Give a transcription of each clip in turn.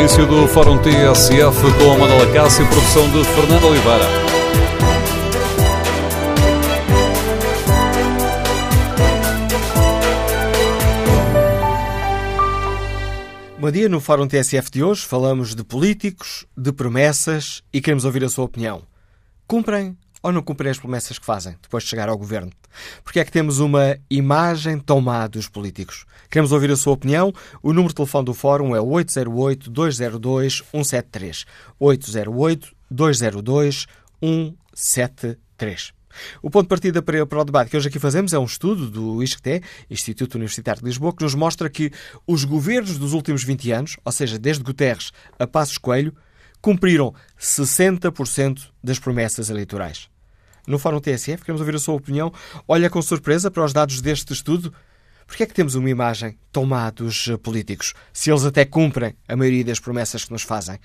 início do Fórum TSF com a Manuela Cássio produção de Fernando Oliveira. Bom dia, no Fórum TSF de hoje falamos de políticos, de promessas e queremos ouvir a sua opinião. Cumprem ou não cumprem as promessas que fazem depois de chegar ao governo? Porque é que temos uma imagem tão má dos políticos? Queremos ouvir a sua opinião. O número de telefone do Fórum é 808-202-173. 808-202-173. O ponto de partida para, para o debate que hoje aqui fazemos é um estudo do ISCTE, Instituto Universitário de Lisboa, que nos mostra que os governos dos últimos 20 anos, ou seja, desde Guterres a Passos Coelho, cumpriram 60% das promessas eleitorais. No Fórum TSF, queremos ouvir a sua opinião. Olha com surpresa para os dados deste estudo. Porquê é que temos uma imagem tão má dos políticos, se eles até cumprem a maioria das promessas que nos fazem?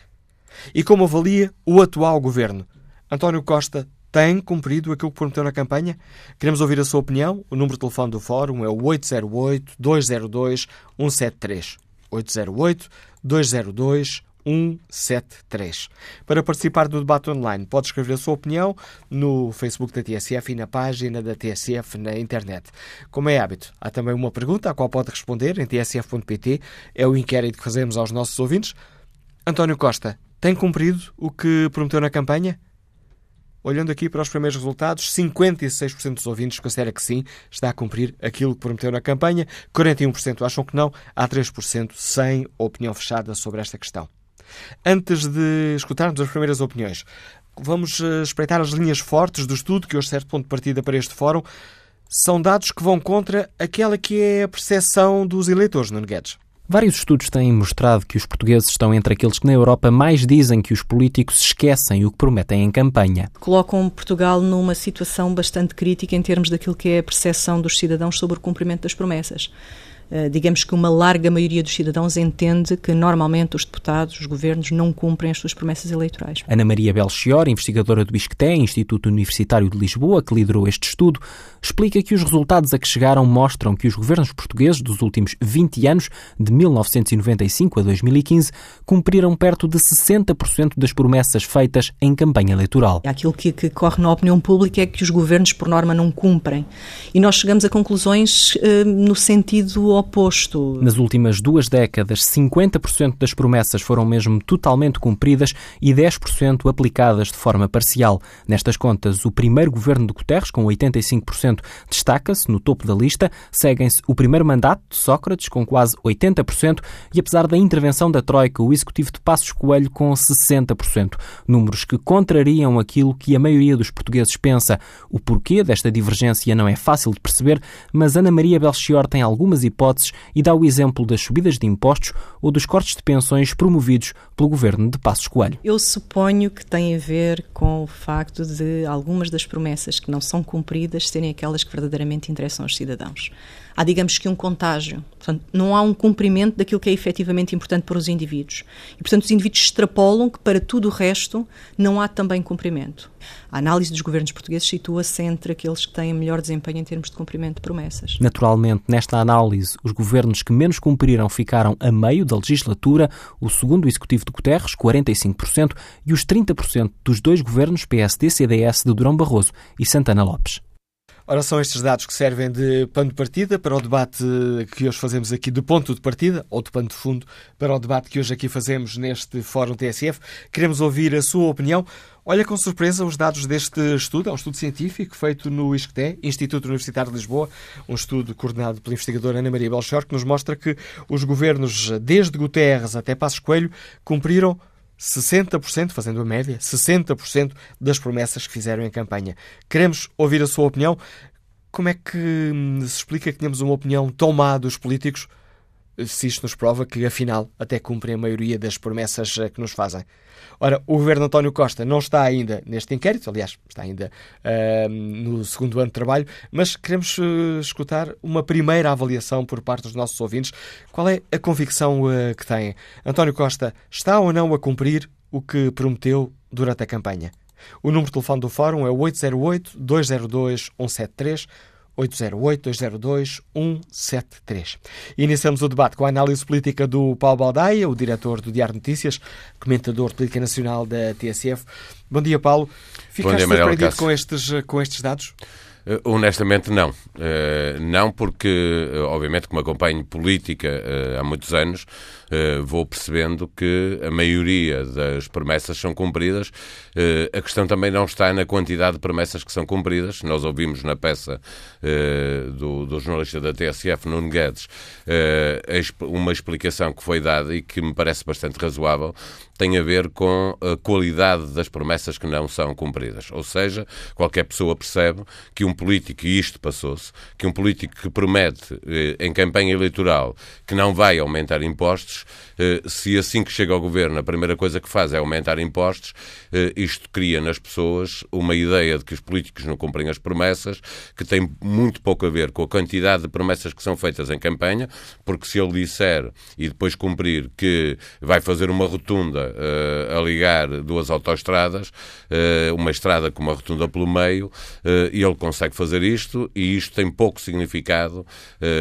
E como avalia o atual governo? António Costa tem cumprido aquilo que prometeu na campanha? Queremos ouvir a sua opinião. O número de telefone do Fórum é o 808-202-173. 808-202-173. 173. Para participar do debate online, pode escrever a sua opinião no Facebook da TSF e na página da TSF na internet. Como é hábito, há também uma pergunta à qual pode responder em tsf.pt. É o inquérito que fazemos aos nossos ouvintes. António Costa, tem cumprido o que prometeu na campanha? Olhando aqui para os primeiros resultados, 56% dos ouvintes considera que sim, está a cumprir aquilo que prometeu na campanha, 41% acham que não, há 3% sem opinião fechada sobre esta questão. Antes de escutarmos as primeiras opiniões, vamos eh, espreitar as linhas fortes do estudo, que hoje serve ponto de partida para este fórum. São dados que vão contra aquela que é a percepção dos eleitores, Nuno Guedes. Vários estudos têm mostrado que os portugueses estão entre aqueles que na Europa mais dizem que os políticos esquecem o que prometem em campanha. Colocam Portugal numa situação bastante crítica em termos daquilo que é a percepção dos cidadãos sobre o cumprimento das promessas. Eh, digamos que uma larga maioria dos cidadãos entende que normalmente os deputados, os governos, não cumprem as suas promessas eleitorais. Ana Maria Belchior, investigadora do ISCTE, Instituto Universitário de Lisboa, que liderou este estudo, explica que os resultados a que chegaram mostram que os governos portugueses dos últimos 20 anos, de 1995 a 2015, cumpriram perto de 60% das promessas feitas em campanha eleitoral. Aquilo que, que, corre na opinião pública é que os governos, por norma, não cumprem. E nós chegamos a conclusões eh, no sentido oposto. Nas últimas duas décadas, 50% das promessas foram mesmo totalmente cumpridas e 10% aplicadas de forma parcial. Nestas contas, o primeiro governo de Guterres, com 85%, destaca-se no topo da lista. Seguem-se o primeiro mandato de Sócrates, com quase 80%, e apesar da intervenção da Troika, o executivo de Passos Coelho, com 60%. Números que contrariam aquilo que a maioria dos portugueses pensa. O porquê desta divergência não é fácil de perceber, mas Ana Maria Belchior tem algumas hipóteses hipóteses e dá o exemplo das subidas de impostos ou dos cortes de pensões promovidos pelo governo de Passos Coelho. Eu suponho que tem a ver com o facto de algumas das promessas que não são cumpridas serem aquelas que verdadeiramente interessam aos cidadãos há, digamos que, um contágio. Portanto, não há um cumprimento daquilo que é efetivamente importante para os indivíduos. E, portanto, os indivíduos extrapolam que para tudo o resto não há também cumprimento. A análise dos governos portugueses situa-se entre aqueles que têm melhor desempenho em termos de cumprimento de promessas. Naturalmente, nesta análise, os governos que menos cumpriram ficaram a meio da legislatura, o segundo executivo de Guterres, 45%, e os 30% dos dois governos PSD-CDS de Durão Barroso e Santana Lopes. Ora, são estes dados que servem de pano de partida para o debate que hoje fazemos aqui, de ponto de partida, ou de pano de fundo, para o debate que hoje aqui fazemos neste Fórum TSF. Queremos ouvir a sua opinião. Olha com surpresa os dados deste estudo, é um estudo científico feito no ISCTE, Instituto Universitário de Lisboa, um estudo coordenado pela investigadora Ana Maria Belchor, que nos mostra que os governos, desde Guterres até Passos Coelho, cumpriram 60%, fazendo a média, 60% das promessas que fizeram em campanha. Queremos ouvir a sua opinião. Como é que hum, se explica que temos uma opinião tão má dos políticos se isto nos prova que, afinal, até cumprem a maioria das promessas eh, que nos fazem. Ora, o governo António Costa não está ainda neste inquérito, aliás, está ainda uh, no segundo ano de trabalho, mas queremos uh, escutar uma primeira avaliação por parte dos nossos ouvintes. Qual é a convicção uh, que têm? António Costa está ou não a cumprir o que prometeu durante a campanha? O número de telefone do Fórum é 808-202-173. 808-202-173. Iniciamos o debate com a análise política do Paulo Baldaia, o diretor do Diário Notícias, comentador de política nacional da TSF. Bom dia, Paulo. Ficaste dia, surpreendido com estes, com estes dados? Uh, honestamente, não. Uh, não porque, uh, obviamente, como acompanho política há muitos anos, vou percebendo que a maioria das promessas são cumpridas. a questão também não está na quantidade de promessas que são cumpridas. Nós ouvimos na peça do, do, jornalista da TSF, Nuno Guedes, uma explicação que foi dada e que me parece bastante razoável, tem a ver com a qualidade das promessas que não são cumpridas. Ou seja, qualquer pessoa percebe que um político, e isto passou-se, que um político que promete eh, em campanha eleitoral que não vai aumentar impostos, eh, se assim que chega ao governo a primeira coisa que faz é aumentar impostos, eh, isto cria nas pessoas uma ideia de que os políticos não cumprem as promessas, que tem muito pouco a ver com a quantidade de promessas que são feitas em campanha, porque se ele disser e depois cumprir que vai fazer uma rotunda uh, a ligar duas autoestradas, uma estrada com uma rotunda pelo meio, e ele consegue fazer isto, e isto tem pouco significado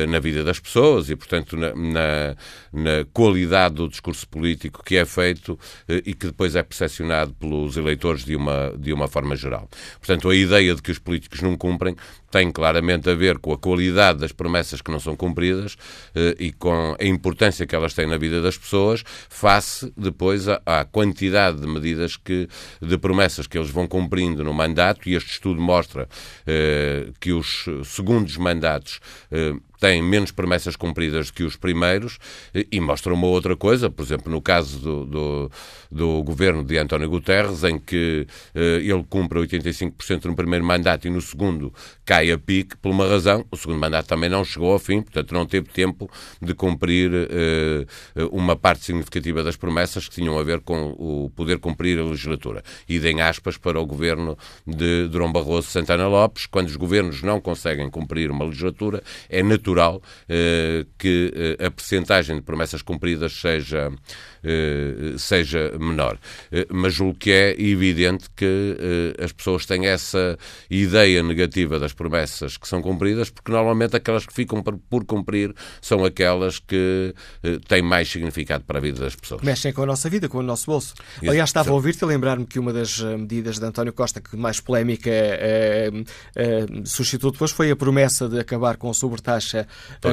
na vida das pessoas e, portanto, na, na, na, qualidade do discurso político que é feito e que depois é percepcionado pelos eleitores de uma, de uma forma geral. Portanto, a ideia de que os políticos não cumprem tem claramente a ver com a qualidade das promessas que não são cumpridas eh, e com a importância que elas têm na vida das pessoas, face depois à, quantidade de medidas que, de promessas que eles vão cumprindo no mandato, e este estudo mostra eh, que os segundos mandatos eh, têm menos promessas cumpridas que os primeiros e mostra uma outra coisa, por exemplo, no caso do, do, do governo de António Guterres, em que eh, ele cumpre 85% no primeiro mandato e no segundo cai a pique, por uma razão, o segundo mandato também não chegou ao fim, portanto não teve tempo de cumprir eh, uma parte significativa das promessas que tinham a ver com o poder cumprir a legislatura. E deem aspas para o governo de Durão Barroso Santana Lopes, quando os governos não conseguem cumprir uma legislatura, é natural eh, que eh, a percentagem de promessas cumpridas seja, seja menor. mas o que é evidente que as pessoas têm essa ideia negativa das promessas que são cumpridas, porque normalmente aquelas que ficam por cumprir são aquelas que têm mais significado para a vida das pessoas. Mexem com a nossa vida, com o nosso bolso. Aliás, estava a ouvir-te a lembrar-me que uma das medidas de António Costa que mais polémica suscitou depois foi a promessa de acabar com a sobretaxa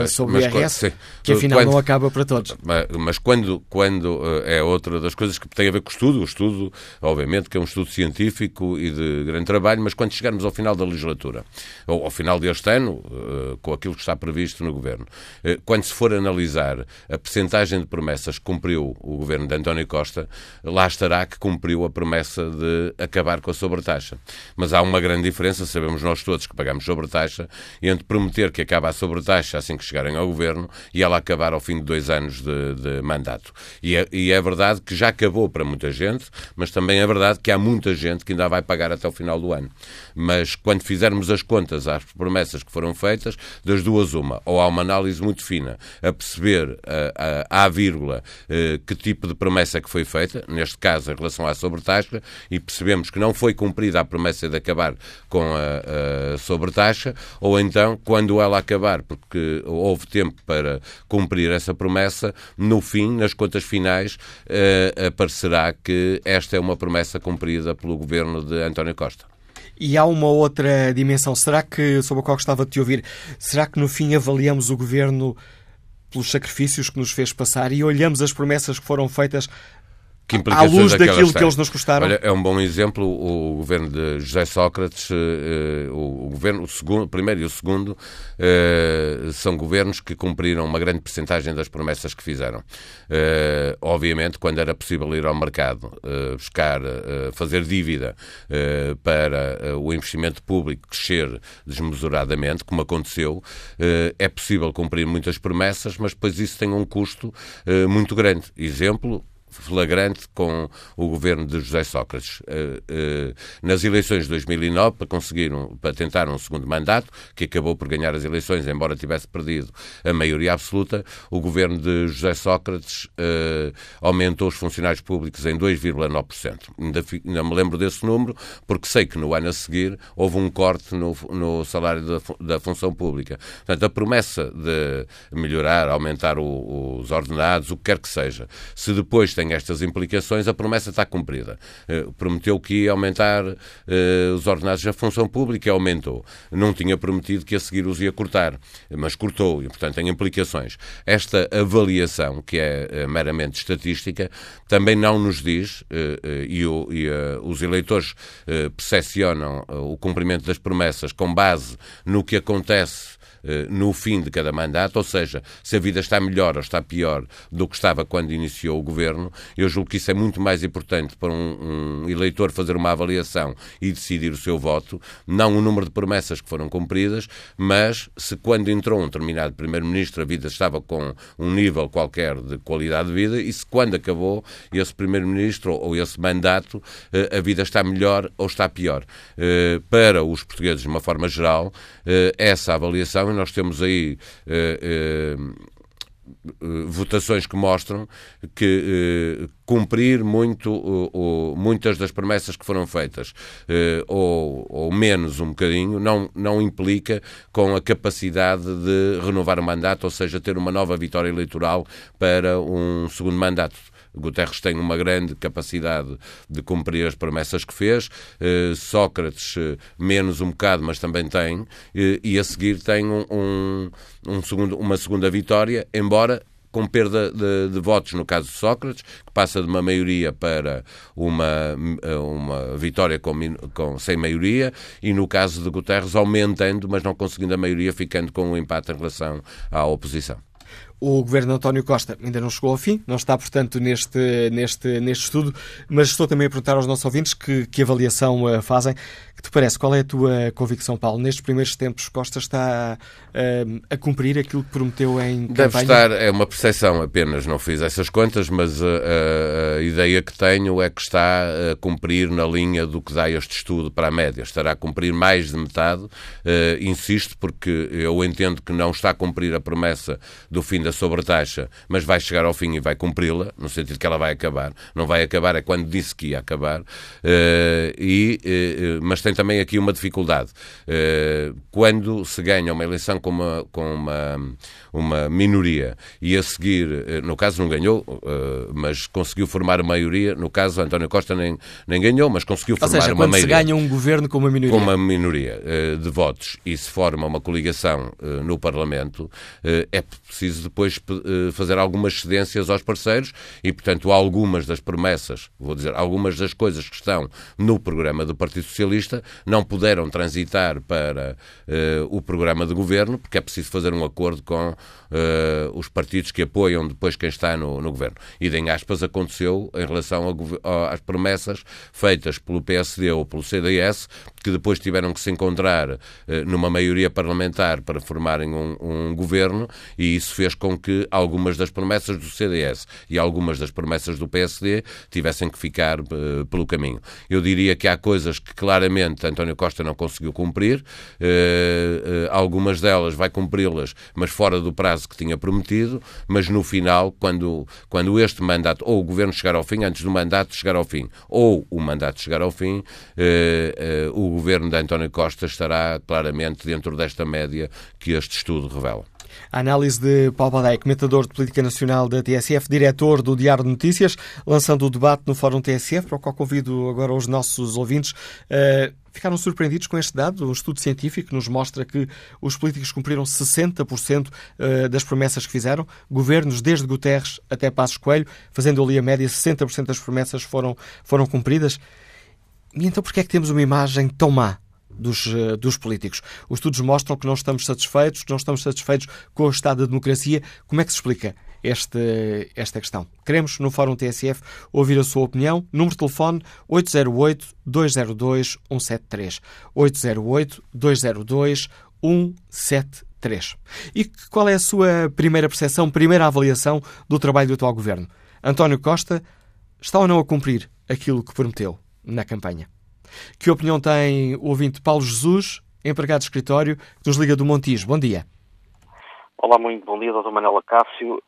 sobre o IRS, sim, que afinal quando, não acaba para todos. Mas, mas, quando, quando eh, é outra das coisas que tem a ver com o estudo, o estudo, obviamente, que é um estudo científico e de grande trabalho, mas quando chegarmos ao final da legislatura, ou ao final deste ano, eh, com aquilo que está previsto no Governo, eh, quando se for analisar a percentagem de promessas que cumpriu o Governo de António Costa, lá estará que cumpriu a promessa de acabar com a sobretaxa. Mas há uma grande diferença, sabemos nós todos que pagamos sobretaxa, entre prometer que acaba a sobretaxa assim que chegarem ao governo e ela acabar ao fim de dois anos de, de mandato. E é, e é, verdade que já acabou para muita gente, mas também é verdade que há muita gente que ainda vai pagar até o final do ano. Mas quando fizermos as contas às promessas que foram feitas, das duas uma, ou há uma análise muito fina a perceber à vírgula eh, que tipo de promessa que foi feita, neste caso em relação à sobretaxa, e percebemos que não foi cumprida a promessa de acabar com a, a sobretaxa, ou então, quando ela acabar, porque houve tempo para cumprir essa promessa, no fim, nas contas finais, uh, aparecerá que esta é uma promessa cumprida pelo governo de António Costa. E há uma outra dimensão. Será que, sobre a qual gostava de te ouvir, será que no fim avaliamos o governo pelos sacrifícios que nos fez passar e olhamos as promessas que foram feitas que à luz daquilo que eles nos custaram? Olha, é um bom exemplo o governo de José Sócrates, eh, o, governo, o, segundo, o primeiro e o segundo, eh, são governos que cumpriram uma grande percentagem das promessas que fizeram. Eh, obviamente, quando era possível ir ao mercado buscar, fazer dívida para o investimento público crescer desmesuradamente, como aconteceu, é possível cumprir muitas promessas, mas depois isso tem um custo muito grande. Exemplo, flagrante com o governo de José Sócrates. Eh, eh, nas eleições de 2009, para conseguir, um, para tentar um segundo mandato, que acabou por ganhar as eleições, embora tivesse perdido a maioria absoluta, o governo de José Sócrates uh, aumentou os funcionários públicos em 2,9%. Ainda, ainda me lembro desse número, porque sei que no ano a seguir houve um corte no, no salário da, da função pública. Portanto, a promessa de melhorar, aumentar o, os ordenados, o que quer que seja, se depois tem estas implicações, a promessa está cumprida. Uh, prometeu que ia aumentar uh, os ordenados da função pública aumentou. Não tinha prometido que a seguir os ia cortar, mas cortou e, portanto, tem implicações. Esta avaliação, que é uh, meramente estatística, também não nos diz, e, os eleitores percepcionam o cumprimento das promessas com base no que acontece eh, no fim de cada mandato, ou seja, se a vida está melhor ou está pior do que estava quando iniciou o governo, eu julgo que isso é muito mais importante para um, um eleitor fazer uma avaliação e decidir o seu voto, não o número de promessas que foram cumpridas, mas se quando entrou um determinado primeiro-ministro a vida estava com um nível qualquer de qualidade de vida e se quando acabou esse primeiro-ministro ou esse mandato eh, a vida está melhor ou está pior. Eh, para os portugueses, de uma forma geral, essa avaliação e nós temos aí uh, uh, votações que mostram que cumprir muito, muitas das promessas que foram feitas, ou, ou, menos um bocadinho, não, não implica com a capacidade de renovar o mandato, ou seja, ter uma nova vitória eleitoral para um segundo mandato. Guterres tem uma grande capacidade de cumprir as promessas que fez, eh, Sócrates eh, menos um bocado, mas também tem, eh, e a seguir tem um, um, um segundo, uma segunda vitória, embora com perda de, de, votos no caso de Sócrates, que passa de uma maioria para uma, uma vitória com, com, sem maioria, e no caso de Guterres aumentando, mas não conseguindo a maioria, ficando com um empate em relação à oposição. O governo de António Costa ainda não chegou ao fim, não está, portanto, neste, neste, neste estudo, mas estou também a perguntar aos nossos ouvintes que, que avaliação uh, fazem. Que te parece? Qual é a tua convicção, Paulo? Nestes primeiros tempos, Costa está uh, a cumprir aquilo que prometeu em Deve campanha? estar, é uma percepção apenas, não fiz essas contas, mas a, a, ideia que tenho é que está a cumprir na linha do que dá este estudo para a média. Estará a cumprir mais de metade, uh, insisto, porque eu entendo que não está a cumprir a promessa do fim da da sobretaxa, mas vai chegar ao fim e vai cumpri-la, no sentido que ela vai acabar. Não vai acabar, é quando disse que ia acabar. Uh, e, uh, mas tem também aqui uma dificuldade. Quando se ganha uma eleição com uma, com uma, uma minoria e a seguir, no caso não ganhou, mas conseguiu formar a maioria, no caso António Costa nem, nem ganhou, mas conseguiu formar seja, uma maioria. se ganha um governo com uma minoria. Com uma minoria de votos e se forma uma coligação no Parlamento, é preciso depois eh, fazer algumas cedências aos parceiros e, portanto, algumas das promessas, vou dizer, algumas das coisas que estão no programa do Partido Socialista não puderam transitar para o programa de governo, porque é preciso fazer um acordo com uh, os partidos que apoiam depois quem está no, no governo. E, em aspas, aconteceu em relação a, às promessas feitas pelo PSD ou pelo CDS, que depois tiveram que se encontrar uh, numa maioria parlamentar para formarem um, um governo, e isso fez com que algumas das promessas do CDS e algumas das promessas do PSD tivessem que ficar uh, pelo caminho. Eu diria que há coisas que claramente António Costa não conseguiu cumprir, uh, algumas delas vai cumpri-las, mas fora do prazo que tinha prometido, mas no final, quando, quando este mandato, ou o governo chegar ao fim, antes do mandato chegar ao fim, ou o mandato chegar ao fim, o governo de António Costa estará claramente dentro desta média que este estudo revela. A análise de Paulo Badei, comentador de política nacional da TSF, diretor do Diário de Notícias, lançando o debate no Fórum TSF, para o qual convido agora os nossos ouvintes. Uh, ficaram surpreendidos com este dado? Um estudo científico que nos mostra que os políticos cumpriram 60% eh, das promessas que fizeram. Governos, desde Guterres até Passos Coelho, fazendo ali a média, 60% das promessas foram, foram cumpridas. E então, por que é que temos uma imagem tão má dos, eh, dos políticos. Os estudos mostram que não estamos satisfeitos, que não estamos satisfeitos com o estado da democracia. Como é que se explica este, esta questão? Queremos, no Fórum TSF, ouvir a sua opinião. Número de telefone 808-202-173. 808-202-173. E qual é a sua primeira percepção, primeira avaliação do trabalho do atual governo? António Costa está ou não a cumprir aquilo que prometeu na campanha? Que opinião tem o ouvinte Paulo Jesus, empregado de escritório, que nos liga do Montijo? Bom dia. Olá, muito bom dia, Dr. Manuela Cássio.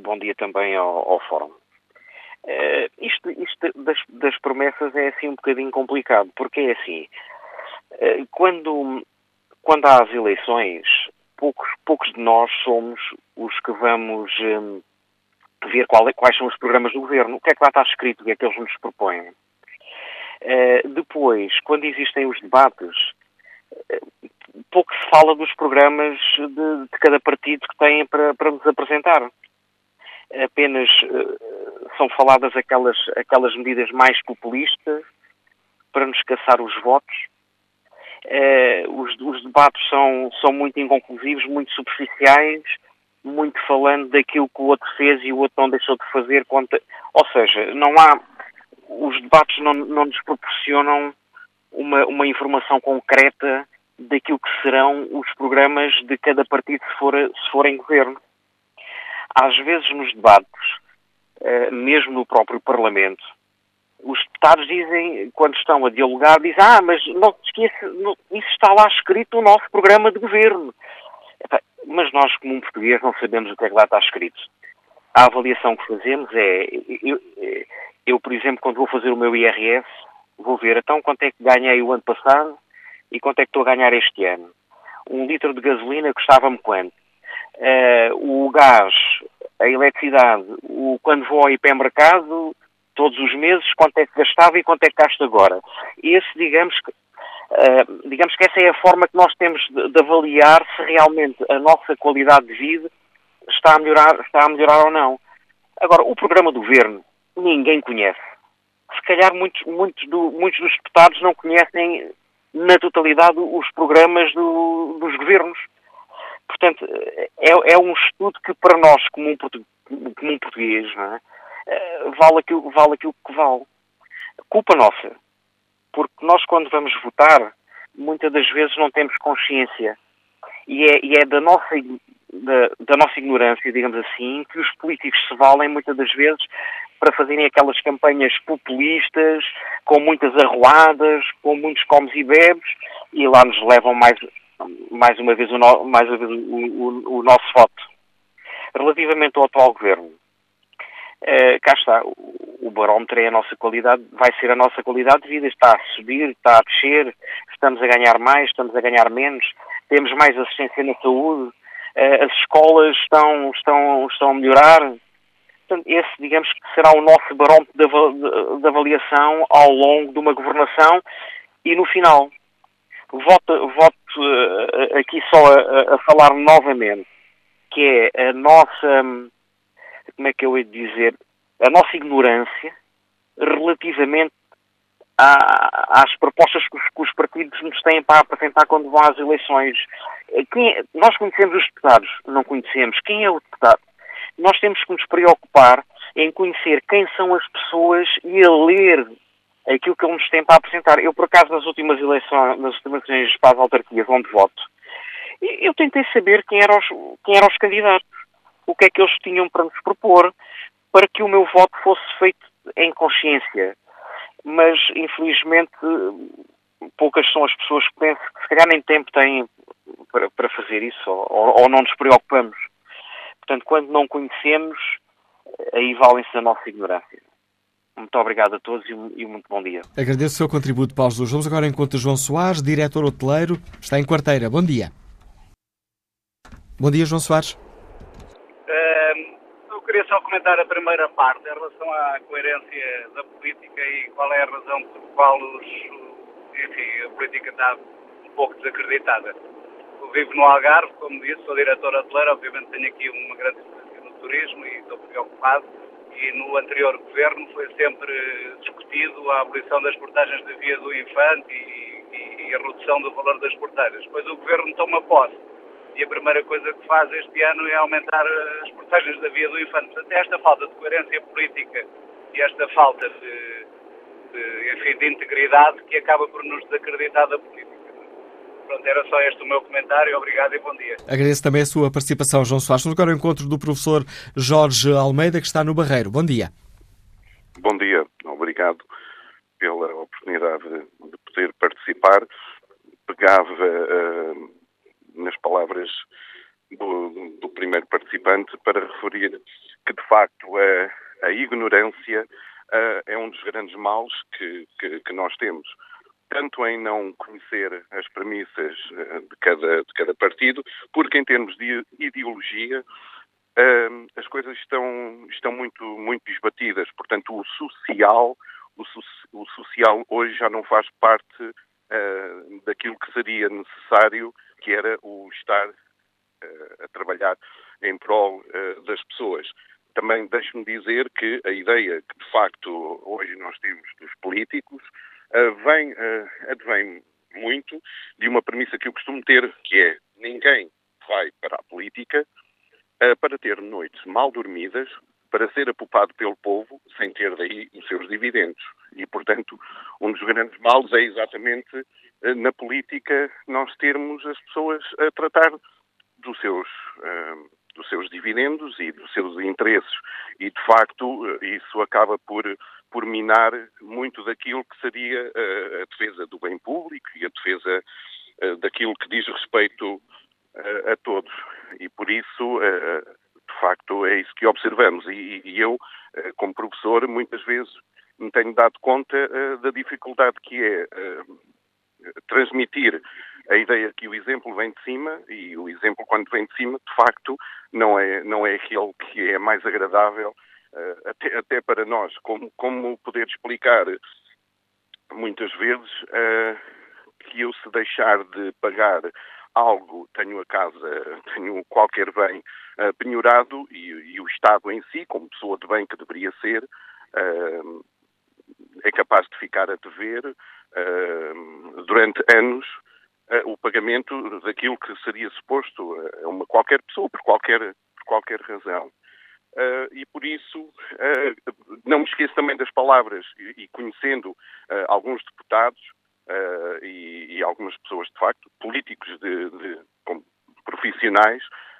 Bom dia também ao, ao Fórum. Uh, isto, isto das, das, promessas é assim um bocadinho complicado, porque é assim, uh, quando, quando há as eleições, poucos, poucos de nós somos os que vamos um, ver qual é, quais são os programas do governo, o que é que lá está escrito, o que é que eles nos propõem. Uh, depois, quando existem os debates, pouco se fala dos programas de, de cada partido que têm para, para nos apresentar apenas uh, são faladas aquelas, aquelas medidas mais populistas para nos caçar os votos. Os, os, debates são, são muito inconclusivos, muito superficiais, muito falando daquilo que o outro fez e o outro não deixou de fazer. Ou seja, não há. Os debates não, não nos proporcionam uma, uma informação concreta daquilo que serão os programas de cada partido se for, se for em governo às vezes nos debates, eh, mesmo no próprio Parlamento, os deputados dizem, quando estão a dialogar, dizem, ah, mas não te esqueça, isso está lá escrito no nosso programa de governo. Mas nós, como um português, não sabemos o que é que lá está escrito. A avaliação que fazemos é, eu, por exemplo, quando vou fazer o meu IRS, vou ver, então, quanto é que ganhei o ano passado e quanto é que estou a ganhar este ano. Um litro de gasolina custava-me quanto? Uh, o gás, a eletricidade, o, quando vou ao hipermercado, todos os meses, quanto é que gastava e quanto é que gasto agora. Esse, digamos que, uh, digamos que essa é a forma que nós temos de, de, avaliar se realmente a nossa qualidade de vida está a melhorar, está a melhorar ou não. Agora, o programa do governo, ninguém conhece. Se calhar muitos, muitos, do, muitos dos deputados não conhecem na totalidade os programas do, dos governos. Portanto, é, é um estudo que para nós, como um, como um português, é? Eh, vale, aquilo, vale aquilo que vale. Culpa nossa. Porque nós, quando vamos votar, muitas das vezes não temos consciência. E é, e é da, nossa, da, da, nossa ignorância, digamos assim, que os políticos se valem muitas das vezes para fazerem aquelas campanhas populistas, com muitas arruadas, com muitos comes e bebes, e lá nos levam mais mais uma vez o, no, mais uma vez o, o, o, nosso voto. Relativamente ao atual governo, eh, cá está, o, barómetro é a nossa qualidade, vai ser a nossa qualidade de vida, está a subir, está a descer, estamos a ganhar mais, estamos a ganhar menos, temos mais assistência na saúde, as escolas estão, estão, estão a melhorar. Portanto, esse, digamos que será o nosso barómetro de, de avaliação ao longo de uma governação e no final. Voto, voto uh, aqui só a, a, falar novamente, que é a nossa, como é que eu ia dizer, a nossa ignorância relativamente às propostas que os, que os, partidos nos têm para apresentar quando vão às eleições. É, nós conhecemos os deputados, não conhecemos. Quem é o deputado? Nós temos que nos preocupar em conhecer quem são as pessoas e a ler aquilo que ele nos tem para apresentar. Eu, por acaso, nas últimas eleições, nas últimas eleições para as autarquias onde voto, eu tentei saber quem eram, os, quem eram os candidatos, o que é que eles tinham para nos propor, para que o meu voto fosse feito em consciência. Mas, infelizmente, poucas são as pessoas que pensam que se calhar nem tempo têm para, para fazer isso, ou, ou não nos preocupamos. Portanto, quando não conhecemos, aí valem-se a nossa ignorância. Muito obrigado a todos e um, muito bom dia. Agradeço o seu contributo, Paulo Jesus. Vamos agora encontrar João Soares, diretor hoteleiro, está em quarteira. Bom dia. Bom dia, João Soares. Queria só comentar a primeira parte em relação à coerência da política e qual é a razão por qual os, enfim, a política está um pouco desacreditada. Eu vivo no Algarve, como disse, sou diretor hoteleiro, obviamente tenho aqui uma grande experiência no turismo e estou preocupado e no anterior governo foi sempre discutido a abolição das portagens de via do infante e, e, e, a redução do valor das portagens. Depois o governo toma posse e a primeira coisa que faz este ano é aumentar as portagens da via do infante. Portanto, é esta falta de coerência política e esta falta de, de, enfim, de integridade que acaba por nos desacreditar da política. Pronto, era só este o meu comentário. Obrigado e bom dia. Agradeço também a sua participação, João Soares. Vamos agora ao encontro do professor Jorge Almeida, que está no Barreiro. Bom dia. Bom dia, obrigado pela oportunidade de poder participar. Pegava uh, nas palavras do, do, primeiro participante para referir que, de facto, a, a ignorância uh, é um dos grandes males que, que, que, nós temos. Tanto em não conhecer as premissas uh, de cada, de cada partido, porque em termos de ideologia, uh, as coisas estão, estão muito, muito esbatidas. Portanto, o social, o, o social hoje já não faz parte uh, daquilo que seria necessário, que era o estar uh, a trabalhar em prol das pessoas. Também deixe-me dizer que a ideia que de facto hoje nós temos dos políticos vem, advém muito de uma premissa que eu costumo ter, que é ninguém vai para a política para ter noites mal dormidas, para ser apupado pelo povo sem ter daí os seus dividendos. E, portanto, um dos grandes males é exatamente eh, na política nós termos as pessoas a tratar dos seus, uh, dos seus dividendos e dos seus interesses. E, de facto, isso acaba por, por minar muito daquilo que seria a defesa do bem público e a defesa daquilo que diz respeito a todos. E por isso, eh, de facto, é isso que observamos. E, eu, eh, como professor, muitas vezes me tenho dado conta eh, da dificuldade que é transmitir a ideia que o exemplo vem de cima e o exemplo quando vem de cima de facto não é não é aquele que é mais agradável até, até para nós como como poder explicar muitas vezes que eu se deixar de pagar algo, tenho a casa, tenho qualquer bem uh, penhorado e, e, o Estado em si, como pessoa de bem que deveria ser, uh, é capaz de ficar a dever uh, durante anos o pagamento daquilo que seria suposto a uma qualquer pessoa, por qualquer, por qualquer razão. e por isso, não me esqueço também das palavras, e, e conhecendo alguns deputados, uh, e, e, algumas pessoas, de facto, políticos de, de profissionais, uh,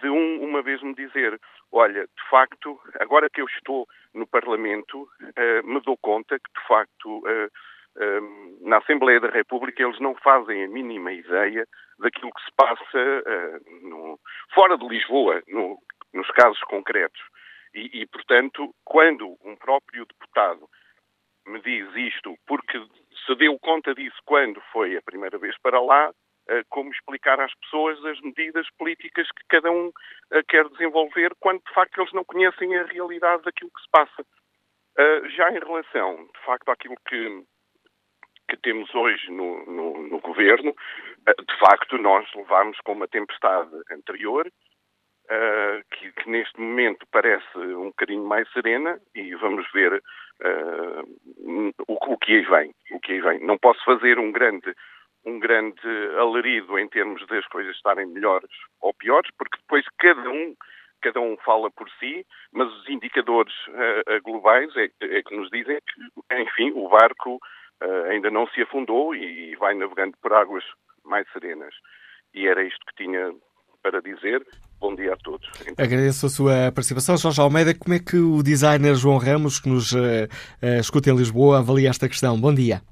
de um, uma vez me dizer, olha, de facto, agora que eu estou no Parlamento, uh, me dou conta que, de facto, na Assembleia da República eles não fazem a mínima ideia daquilo que se passa fora de Lisboa, no, nos casos concretos. E, e, portanto, quando um próprio deputado me diz isto porque se deu conta disso quando foi a primeira vez para lá, eh, como explicar às pessoas as medidas políticas que cada um eh, quer desenvolver, quando de facto eles não conhecem a realidade daquilo que se passa. Eh, já em relação, de facto, àquilo que, que temos hoje no, no, no governo, de facto, nós levámos com uma tempestade anterior, uh, que, que, neste momento parece um bocadinho mais serena e vamos ver uh, o, o, que aí vem. O que aí vem. Não posso fazer um grande um grande alarido em termos das coisas estarem melhores ou piores, porque depois cada um cada um fala por si, mas os indicadores uh, globais é, é, que nos dizem que, enfim, o barco uh, ainda não se afundou e, vai navegando por águas mais serenas. E era isto que tinha para dizer. Bom dia a todos. Então... Agradeço a sua participação. Jorge Almeida, como é que o designer João Ramos, que nos uh, escuta em Lisboa, avalia esta questão? Bom dia.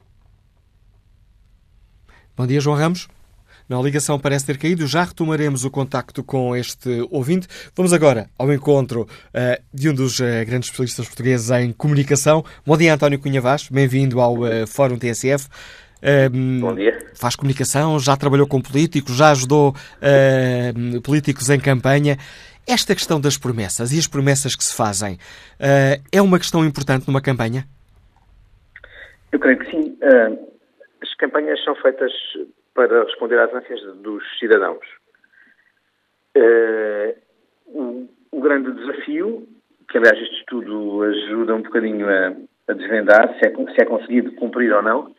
Bom dia, João Ramos. Não, a ligação parece ter caído. Já retomaremos o contacto com este ouvinte. Vamos agora ao encontro uh, de um dos uh, grandes especialistas portugueses em comunicação. Bom dia, António Cunha Vaz. Bem-vindo ao uh, Fórum TSF. Bom dia. Faz comunicação, já trabalhou com políticos, já ajudou políticos em campanha. Esta questão das promessas e as promessas que se fazem é uma questão importante numa campanha? Eu creio que sim. Uh, campanhas são feitas para responder às ânsias dos cidadãos. O, o, grande desafio, que aliás este estudo ajuda um bocadinho a, a desvendar, se é, se é conseguido cumprir ou não,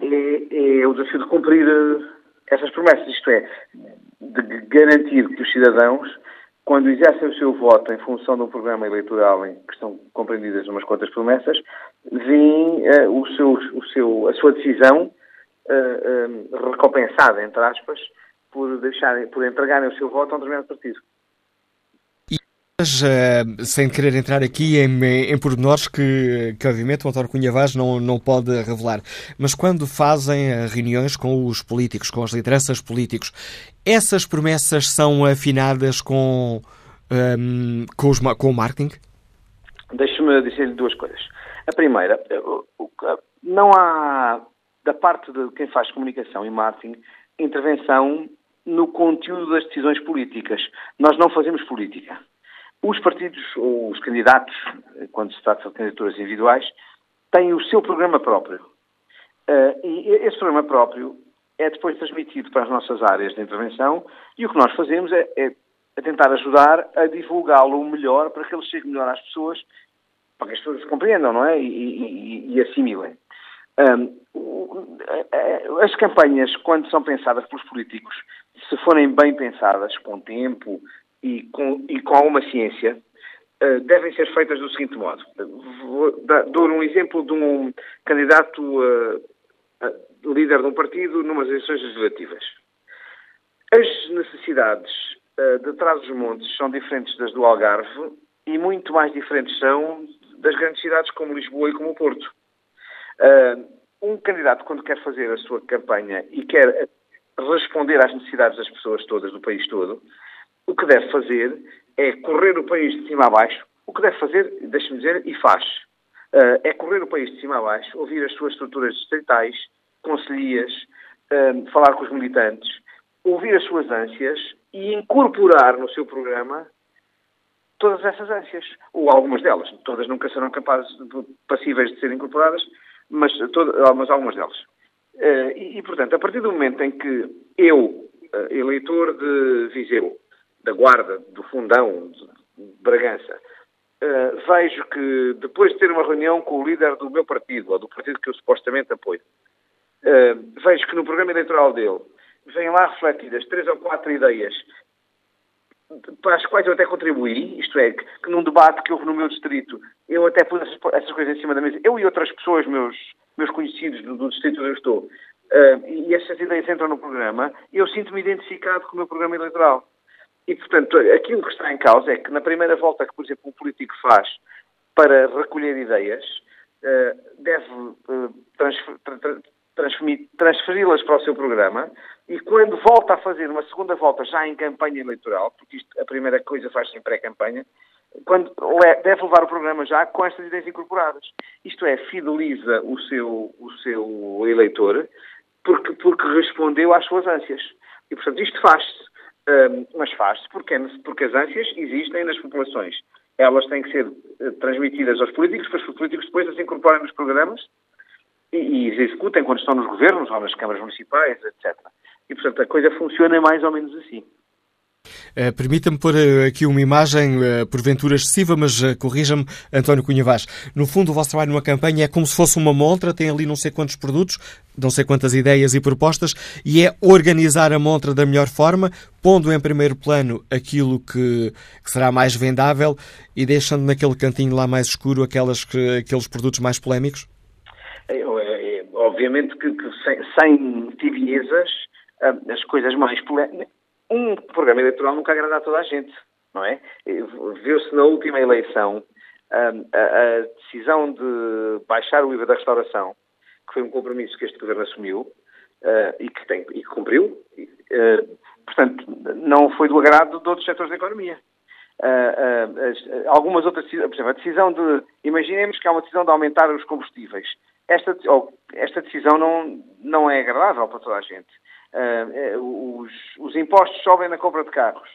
é, é o desafio de cumprir eh, essas promessas, isto é, de garantir que os cidadãos, quando exercem o seu voto em função de um programa eleitoral em que estão compreendidas umas quantas promessas, veem uh, o seu, o seu, a sua decisão uh, recompensada, entre aspas, por, deixarem, por entregarem o seu voto a um determinado partido. Uh, sem querer entrar aqui em, em pormenores que, que, obviamente, o António Cunha Vaz não, não pode revelar, mas quando fazem eh, reuniões com os políticos, com as lideranças políticos, essas promessas são afinadas com, um, com, os, com o marketing? Deixe-me dizer-lhe duas coisas. A primeira, não há, da parte de quem faz comunicação e marketing, intervenção no conteúdo das decisões políticas. Nós não fazemos política. Os partidos ou os candidatos, quando se trata de candidaturas individuais, têm o seu programa próprio. Uh, e esse programa próprio é depois transmitido para as nossas áreas de intervenção e o que nós fazemos é, é, é tentar ajudar a divulgá-lo melhor para que ele chegue melhor às pessoas, para que as pessoas compreendam, não é? E, e, e assimilem. As campanhas, quando são pensadas pelos políticos, se forem bem pensadas, com tempo, e com, e com alguma ciência, uh, devem ser feitas do seguinte modo. Vou dar, dou um exemplo de um candidato uh, líder de um partido numas eleições legislativas. As necessidades de Trás-os-Montes são diferentes das do Algarve e muito mais diferentes são das grandes cidades como Lisboa e como o Porto. um candidato, quando quer fazer a sua campanha e quer responder às necessidades das pessoas todas do país todo, o que deve fazer é correr o país de cima a baixo. O que deve fazer, deixe-me dizer, e faz, uh, é correr o país de cima a baixo, ouvir as suas estruturas distritais, conselhias, uh, falar com os militantes, ouvir as suas ânsias e incorporar no seu programa todas essas ânsias, ou algumas delas. Todas nunca serão capazes, passíveis de serem incorporadas, mas, todas, mas algumas delas. Uh, e, e, portanto, a partir do momento em que eu, eleitor de Viseu, da Guarda, do Fundão, de Bragança, uh, vejo que depois de ter uma reunião com o líder do meu partido, ou do partido que eu supostamente apoio, uh, vejo que no programa eleitoral dele vêm lá refletidas três ou quatro ideias para as quais eu até contribuí, isto é, que, que num debate que houve no meu distrito, eu até pus essas, coisas em cima da mesa, eu e outras pessoas, meus, meus conhecidos do, do distrito onde eu estou, uh, e essas ideias entram no programa, eu sinto-me identificado com o meu programa eleitoral. E, portanto, aquilo que está em causa é que na primeira volta que, por exemplo, um político faz para recolher ideias, eh, deve eh, transferi-las para o seu programa e quando volta a fazer uma segunda volta já em campanha eleitoral, porque isto, a primeira coisa faz-se em pré-campanha, quando deve levar o programa já com estas ideias incorporadas. Isto é, fideliza o seu, o seu eleitor porque, porque respondeu às suas ânsias. E, portanto, isto faz-se mas faz-se porque, porque as ânsias existem nas populações. Elas têm que ser uh, transmitidas aos políticos, para os políticos depois as incorporem nos programas e, e executem quando estão nos governos ou nas câmaras municipais, etc. E, portanto, a coisa funciona mais ou menos assim. Uh, Permita-me pôr uh, aqui uma imagem, uh, porventura excessiva, mas corrija-me, António Cunha Vaz. No fundo, o vosso trabalho numa campanha é como se fosse uma montra, tem ali não sei quantos produtos, não sei quantas ideias e propostas, e é organizar a montra da melhor forma, pondo em primeiro plano aquilo que, que será mais vendável e deixando naquele cantinho lá mais escuro aquelas, aqueles produtos mais polémicos? É, é, obviamente que, que sem, sem tibiezas, as coisas mais polémicas um programa eleitoral nunca agrada a toda a gente, não é? Viu-se na última eleição hum, a, a, decisão de baixar o IVA da restauração, que foi um compromisso que este governo assumiu uh, e, que tem, e que cumpriu. Uh, portanto, não foi do agrado de outros setores da economia. Uh, as, algumas outras decisões, por exemplo, a decisão de, imaginemos que há uma decisão de aumentar os combustíveis. Esta, esta decisão não, não é agradável para toda a gente. Uh, os, os, impostos sobem na compra de carros,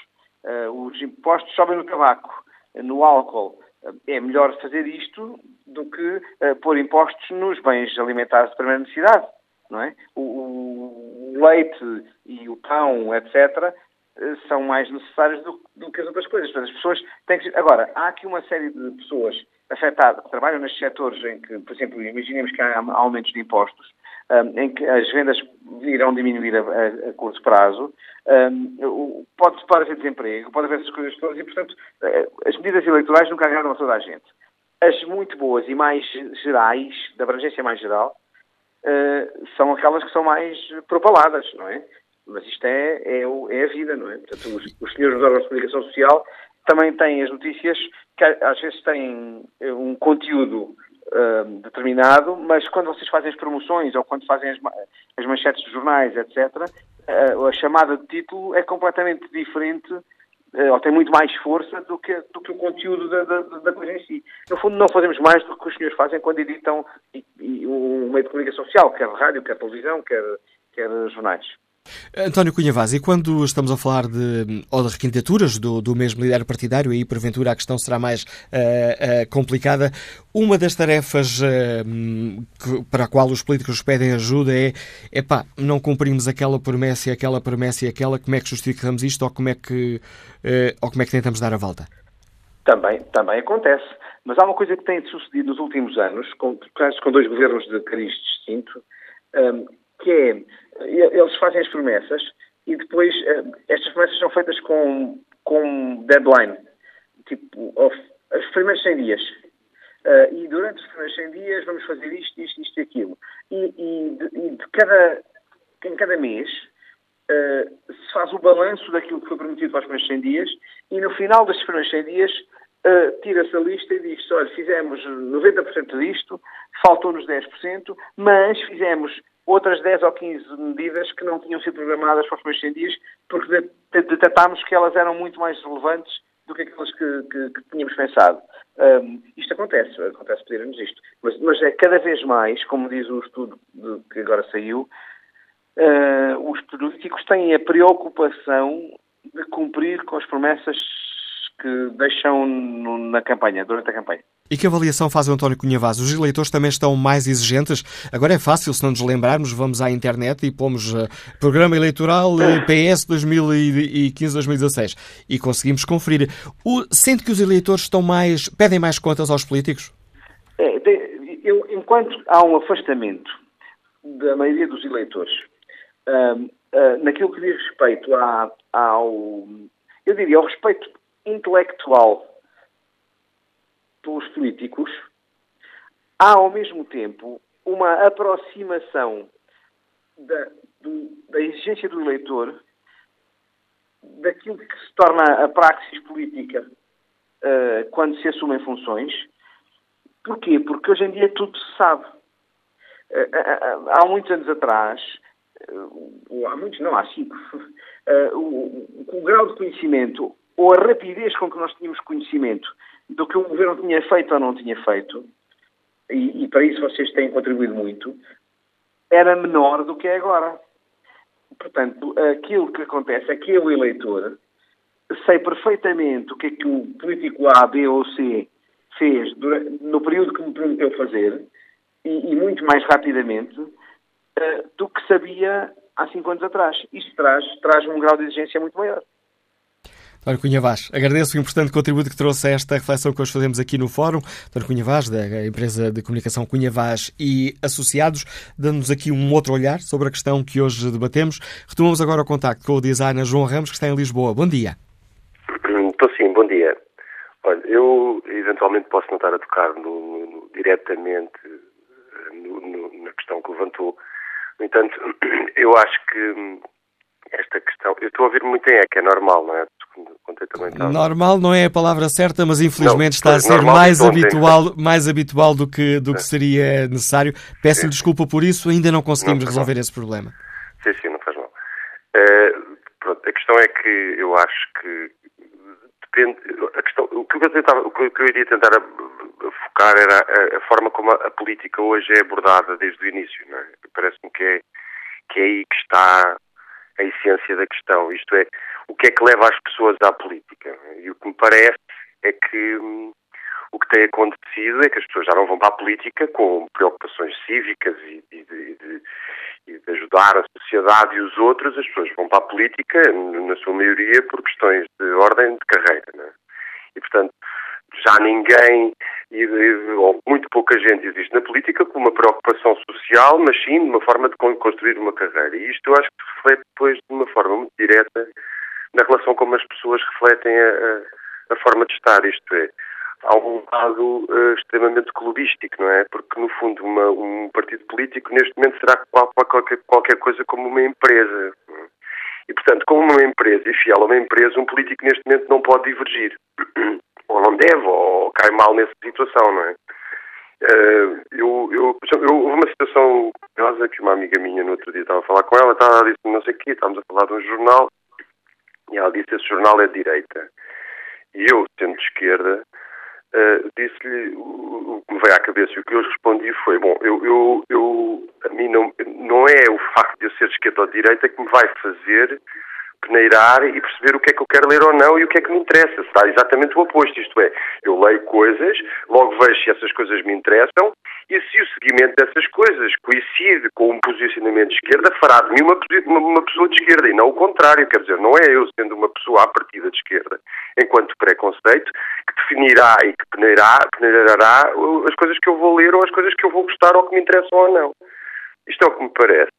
uh, os impostos sobem no tabaco, no álcool. é melhor fazer isto do que pôr impostos nos bens alimentares de primeira necessidade, não é? O, o leite e o pão, etc., são mais necessários do, do, que as outras coisas. As pessoas têm que... Agora, há aqui uma série de pessoas afetadas, que trabalham nestes setores em que, por exemplo, imaginemos que há aumentos de impostos, em que as vendas irão diminuir a, a, a curto prazo, um, pode, pode haver desemprego, pode haver essas coisas todas e, portanto, eh, as medidas eleitorais nunca agradam a toda a gente. As muito boas e mais gerais, da abrangência mais geral, uh, são aquelas que são mais propaladas, não é? Mas isto é, é, é a vida, não é? Portanto, os, os senhores dos órgãos de comunicação social também têm as notícias que às vezes têm um conteúdo determinado, mas quando vocês fazem as promoções ou quando fazem as, as manchetes de jornais, etc., uh, a chamada de título é completamente diferente uh, ou tem muito mais força do que, do que o conteúdo da, da, da, coisa em si. No fundo, não fazemos mais do que os senhores fazem quando editam e, e um meio de comunicação social, quer rádio, quer televisão, quer, quer jornais. António Cunha Vaz, e quando estamos a falar de, ou de requintaturas do, do mesmo líder partidário, aí porventura a questão será mais uh, uh, complicada, uma das tarefas uh, que, para a qual os políticos pedem ajuda é, epá, não cumprimos aquela promessa e aquela promessa e aquela, como é que justificamos isto ou como é que, ou como é que tentamos dar a volta? Também, também acontece. Mas há uma coisa que tem sucedido nos últimos anos, com, com dois governos de cariz distinto, um, que é eles fazem as promessas e depois uh, estas promessas são feitas com, com deadline, tipo, os primeiros 100 dias. Uh, e durante os primeiros 100 dias vamos fazer isto, isto, isto e aquilo. E, e, de, e de cada, em cada mês uh, se faz o balanço daquilo que foi prometido para os primeiros 100 dias e no final destes primeiros 100 dias uh, tira-se a lista e diz olha, fizemos 90% disto, faltou-nos 10%, mas fizemos outras 10 ou 15 medidas que não tinham sido programadas para os primeiros 100 dias, porque detectámos que elas eram muito mais relevantes do que aquelas que, que, que tínhamos pensado. Um, isto acontece, acontece pedirmos isto. Mas, mas, é cada vez mais, como diz o estudo de, que agora saiu, uh, os políticos têm a preocupação de cumprir com as promessas que deixam no, na campanha, durante a campanha. E que avaliação faz o António Cunha Vaz? Os eleitores também estão mais exigentes? Agora é fácil, se não nos lembrarmos, vamos à internet e pomos uh, Programa Eleitoral uh, PS 2015-2016 e conseguimos conferir. O, sente que os eleitores estão mais, pedem mais contas aos políticos? É, de, eu, enquanto há um afastamento da maioria dos eleitores uh, uh, naquilo que diz respeito ao, eu diria, ao respeito intelectual pelos políticos, há ao mesmo tempo uma aproximação da, do, da exigência do eleitor daquilo que se torna a praxis política uh, quando se assumem funções. Porquê? Porque hoje em dia tudo se sabe. Uh, há muitos anos atrás, há muitos, não, há cinco, o, o grau de conhecimento ou a rapidez com que nós tínhamos conhecimento do que o governo tinha feito ou não tinha feito, e, e, para isso vocês têm contribuído muito, era menor do que é agora. Portanto, aquilo que acontece é que o eleitor sei perfeitamente o que é que o político A, B ou C fez no período que me prometeu fazer, e, e muito mais rapidamente, uh, do que sabia há cinco anos atrás. Isto traz, traz um grau de exigência muito maior. António Cunha Vaz, agradeço o importante contributo que trouxe a esta reflexão que hoje fazemos aqui no Fórum. António Cunha Vaz, da empresa de comunicação Cunha Vaz e Associados, dando-nos aqui um outro olhar sobre a questão que hoje debatemos. Retomamos agora o contacto com o designer João Ramos, que está em Lisboa. Bom dia. Estou sim, bom dia. Olha, eu eventualmente posso não estar a tocar no, no, diretamente no, na questão que levantou. No entanto, eu acho que esta questão. Eu estou a ouvir muito em eco, é normal, não é? Normal não é a palavra certa, mas infelizmente não, está a ser mais habitual, mais habitual do que, do que seria necessário. Peço-lhe desculpa por isso, ainda não conseguimos não resolver mal. esse problema. Sim, sim, não faz mal. Uh, pronto, a questão é que eu acho que depende. A questão, o, que eu tentava, o que eu iria tentar focar era a, a forma como a, a, política hoje é abordada desde o início. É? Parece-me que é, que é aí que está a essência da questão, isto é, o que é que leva as pessoas à política. E o que me parece é que hum, o que tem acontecido é que as pessoas já não vão para a política com preocupações cívicas e, e, de, e, de, ajudar a sociedade e os outros, as pessoas vão para a política, na sua maioria, por questões de ordem de carreira. É? E, portanto, já ninguém, ou muito pouca gente existe na política com uma preocupação social, mas sim de uma forma de construir uma carreira. E isto eu acho que reflete depois de uma forma muito direta na relação como as pessoas refletem a, a, forma de estar. Isto é, há um lado uh, extremamente clubístico, não é? Porque, no fundo, uma, um partido político neste momento será qualquer, qualquer coisa como uma empresa. E, portanto, como uma empresa e fiel a uma empresa, um político neste momento não pode divergir. Ou não deve, ou cai mal nessa situação, não é? Eu, eu, eu, houve uma situação curiosa que uma amiga minha no outro dia estava a falar com ela, estava, ela disse não sei o quê, estávamos a falar de um jornal e ela disse esse jornal é de direita. E eu, sendo de esquerda, uh, disse-lhe o, o, que me veio à cabeça e o que eu respondi foi, bom, eu, eu, eu a mim não, não é o facto de eu ser de esquerda ou de direita que me vai fazer peneirar e perceber o que é que eu quero ler ou não e o que é que me interessa. Será exatamente o oposto, isto é, eu leio coisas, logo vejo se essas coisas me interessam e se o seguimento dessas coisas coincide com um posicionamento de esquerda, fará de mim uma, uma, pessoa de esquerda e não o contrário. Quer dizer, não é eu sendo uma pessoa à partida de esquerda, enquanto preconceito, que definirá e que peneirará as coisas que eu vou ler ou as coisas que eu vou gostar ou que me interessam ou não. Isto é o que me parece.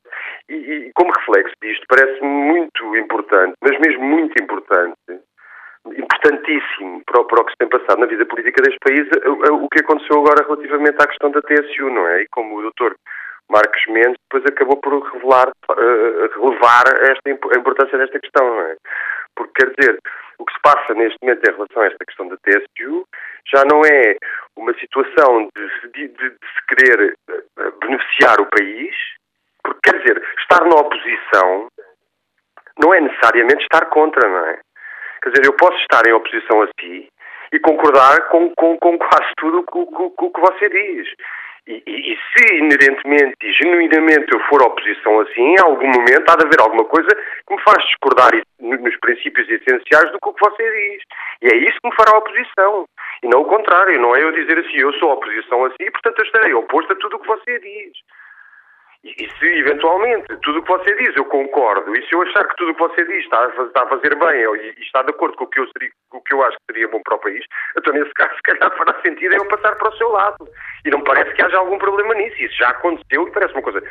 E, e como reflexo disto, parece muito importante, mas mesmo muito importante, importantíssimo para, para o que se tem passado na vida política deste país, o, o que aconteceu agora relativamente à questão da TSU, não é? E como o doutor Marcos Mendes depois acabou por revelar, uh, relevar esta, a importância desta questão, não é? Porque, quer dizer, o que se passa neste momento em relação a esta questão da TSU já não é uma situação de, de, de, se querer uh, beneficiar o país, porque, quer dizer, estar na oposição não é necessariamente estar contra, não é? Quer dizer, eu posso estar em oposição a si e concordar com, com, com quase tudo o que você diz. E, e, se inerentemente e genuinamente eu for oposição assim, em algum momento há de haver alguma coisa que me faz discordar nos princípios essenciais do que você diz. E é isso que me fará oposição. E não o contrário. Não é eu dizer assim, eu sou oposição assim e, portanto, eu estarei oposto a tudo o que você diz. E, e, se eventualmente tudo o que você diz eu concordo, e se eu achar que tudo o que você diz está a, está a fazer bem e, está de acordo com o, que eu seria, o que eu acho que seria bom para o país, então nesse caso se calhar fará sentido eu passar para o seu lado. E não parece que haja algum problema nisso. Isso já aconteceu e parece uma coisa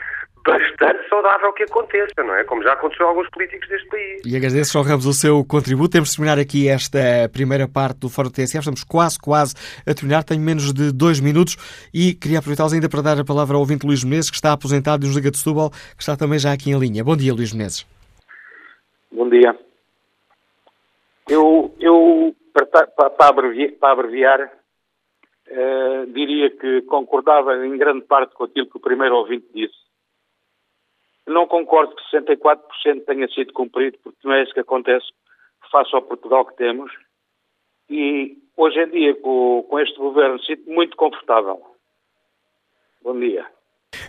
bastante saudável que aconteça, não é? Como já aconteceu a alguns políticos deste país. E agradeço, João Ramos, o seu contributo. Temos de terminar aqui esta primeira parte do Fórum TSF. Estamos quase, quase a terminar. Tenho menos de dois minutos e queria aproveitá-los ainda para dar a palavra ao ouvinte Luís Menezes, que está aposentado de um Liga de Setúbal, que está também já aqui em linha. Bom dia, Luís Menezes. Bom dia. Eu, eu para, para, abreviar, para abreviar uh, diria que concordava em grande parte com aquilo que o primeiro ouvinte disse não concordo que 64% tenha sido cumprido, porque não é isso que acontece face ao Portugal que temos. E hoje em dia, com, com este governo, sinto muito confortável. Bom dia.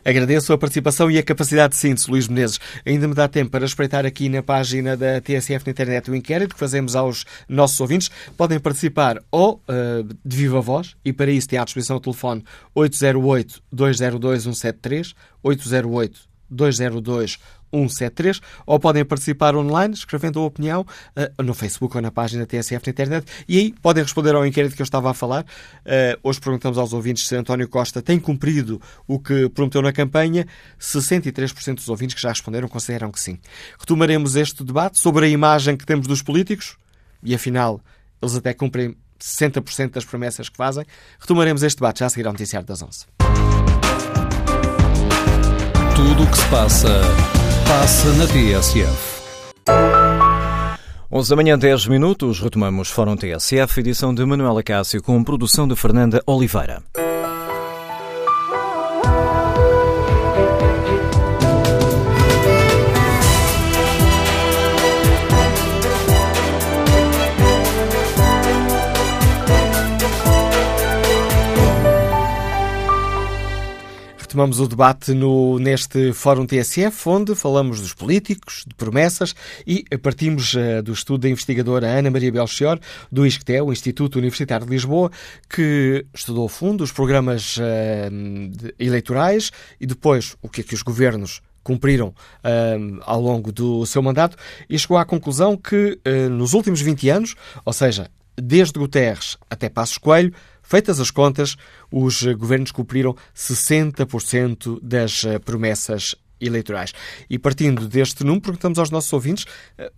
Agradeço a participação e a capacidade de síntese, Luís Menezes. Ainda me dá tempo para espreitar aqui na página da TSF na internet o inquérito que fazemos aos nossos ouvintes. Podem participar ou uh, de viva voz, e para isso tem à disposição o telefone 808-202-173, 808 202 173 ou podem participar online escrevendo a opinião uh, no Facebook ou na página TSF na internet e aí podem responder ao inquérito que eu estava a falar. Uh, hoje perguntamos aos ouvintes se António Costa tem cumprido o que prometeu na campanha. 63% dos ouvintes que já responderam consideram que sim. Retomaremos este debate sobre a imagem que temos dos políticos e afinal eles até cumprem 60% das promessas que fazem. Retomaremos este debate já a seguir ao noticiário das 11. Tudo o que se passa, passa na TSF. 11 da manhã, 10 minutos, retomamos Fórum TSF, edição de Manuela Cássio, com produção de Fernanda Oliveira. Retomamos o debate no, neste Fórum TSF, onde falamos dos políticos, de promessas e partimos uh, do estudo da investigadora Ana Maria Belchior, do ISCTE, o Instituto Universitário de Lisboa, que estudou a fundo os programas uh, eleitorais e depois o que é que os governos cumpriram uh, ao longo do seu mandato e chegou à conclusão que nos últimos 20 anos, ou seja, desde Guterres até Passos Coelho, Feitas as contas, os governos cumpriram 60% das eh, promessas eleitorais. E partindo deste número, perguntamos aos nossos ouvintes eh,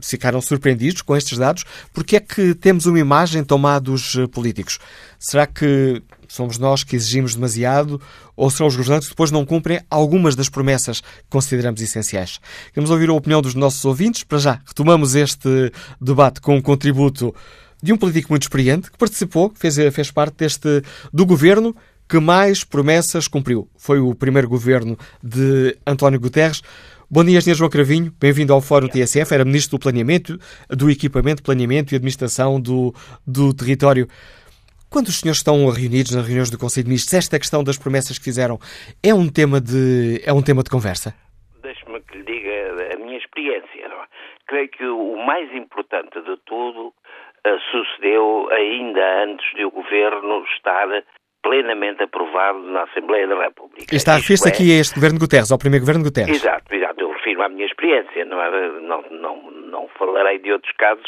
ficaram surpreendidos com estes dados. Porque é que temos uma imagem tomada dos políticos? Será que somos nós que exigimos demasiado ou são os governantes que depois não cumprem algumas das promessas que consideramos essenciais? Queremos ouvir a opinião dos nossos ouvintes. Para já, retomamos este debate com um contributo de um político muito experiente que participou, fez, fez parte deste do governo que mais promessas cumpriu. Foi o primeiro governo de António Guterres. Bom dia, Sr. João Cravinho. Bem-vindo ao Fórum TSF. Era Ministro do Planeamento, do Equipamento, Planeamento e Administração do, do Território. Quando os senhores estão reunidos nas reuniões do Conselho de Ministros, esta questão das promessas que fizeram é um tema de, é um tema de conversa? Deixe-me que lhe diga a minha experiência. É? Creio que o mais importante de tudo sucedeu ainda antes de o Governo estar plenamente aprovado na Assembleia da República. Está a referir-se é... aqui a este Governo Guterres, ao primeiro Governo Guterres. Exato, exato. Eu refiro à minha experiência, não, é? não, não, não falarei de outros casos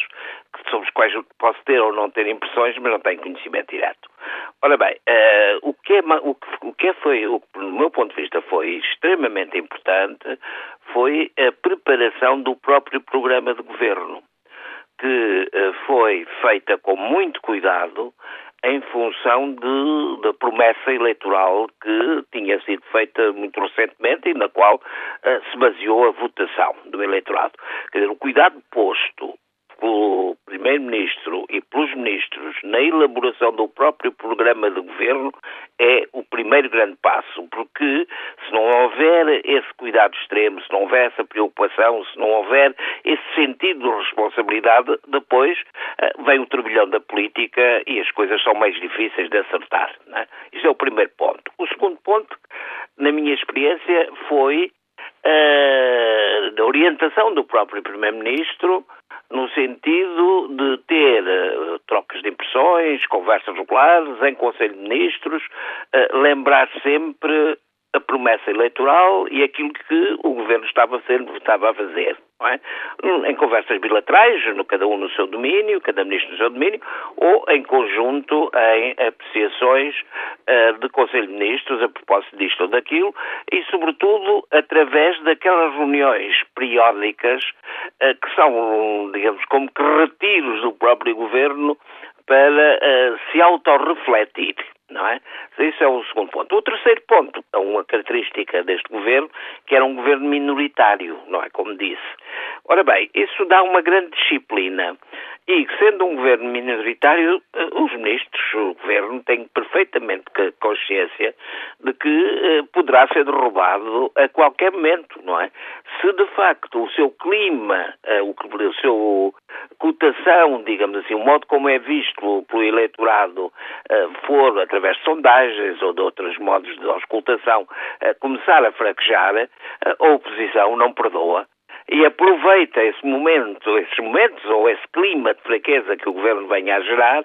sobre os quais posso ter ou não ter impressões, mas não tenho conhecimento direto. Ora bem, uh, o, que é, o, que, o que é foi, o que, do meu ponto de vista foi extremamente importante, foi a preparação do próprio programa de governo, que uh, foi feita com muito cuidado em função de, da promessa eleitoral que tinha sido feita muito recentemente e na qual uh, se baseou a votação do eleitorado. Quer dizer, o cuidado posto pelo Primeiro-Ministro e pelos ministros na elaboração do próprio programa de governo é o primeiro grande passo, porque se não houver esse cuidado extremo, se não houver essa preocupação, se não houver esse sentido de responsabilidade, depois uh, vem o turbilhão da política e as coisas são mais difíceis de acertar. Não é? Isso é o primeiro ponto. O segundo ponto, na minha experiência, foi uh, da orientação do próprio Primeiro-Ministro no sentido de ter uh, trocas de impressões, conversas regulares em Conselho de Ministros, uh, lembrar sempre a promessa eleitoral e aquilo que o governo estava estava a fazer. É? Em conversas bilaterais, no, cada um no seu domínio, cada ministro no seu domínio, ou em conjunto em apreciações uh, de Conselho de Ministros a propósito disto ou daquilo, e sobretudo através daquelas reuniões periódicas uh, que são, digamos, como que retiros do próprio governo para uh, se autorrefletir não é? Isso é o segundo ponto. O terceiro ponto é uma característica deste governo, que era um governo minoritário, não é? Como disse. Ora bem, isso dá uma grande disciplina. E, sendo um governo minoritário, eh, os ministros, o governo, têm perfeitamente consciência de que eh, poderá ser derrubado a qualquer momento, não é? Se, de facto, o seu clima, eh, o, o seu cotação, digamos assim, o modo como é visto pelo eleitorado for através de sondagens ou de outros modos de auscultação começar a fraquejar, a oposição não perdoa e aproveita esse momento, esses momentos ou esse clima de fraqueza que o governo venha a gerar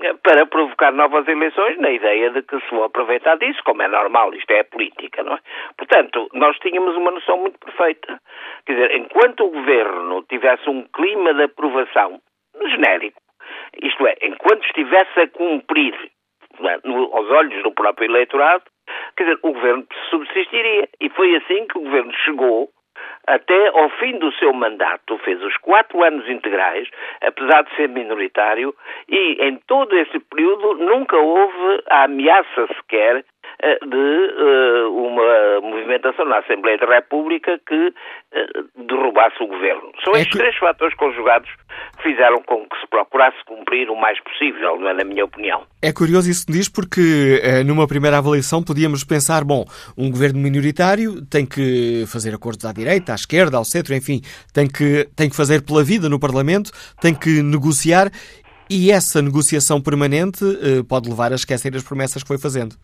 eh, para provocar novas eleições na ideia de que se vão aproveitar disso, como é normal, isto é política, não é? Portanto, nós tínhamos uma noção muito perfeita. Quer dizer, enquanto o governo tivesse um clima de aprovação genérico, isto é, enquanto estivesse a cumprir é, no, aos olhos do próprio eleitorado, quer dizer, o governo subsistiria. E foi assim que o governo chegou até ao fim do seu mandato, fez os quatro anos integrais, apesar de ser minoritário, e em todo esse período nunca houve a ameaça sequer de uh, uma movimentação na Assembleia da República que uh, derrubasse o governo. São é estes três fatores conjugados que fizeram com que se procurasse cumprir o mais possível, não é, na minha opinião. É curioso isso que diz, porque numa primeira avaliação podíamos pensar, bom, um governo minoritário tem que fazer acordos à direita, à esquerda, ao centro, enfim, tem que, tem que fazer pela vida no Parlamento, tem que negociar e essa negociação permanente pode levar a esquecer as promessas que foi fazendo.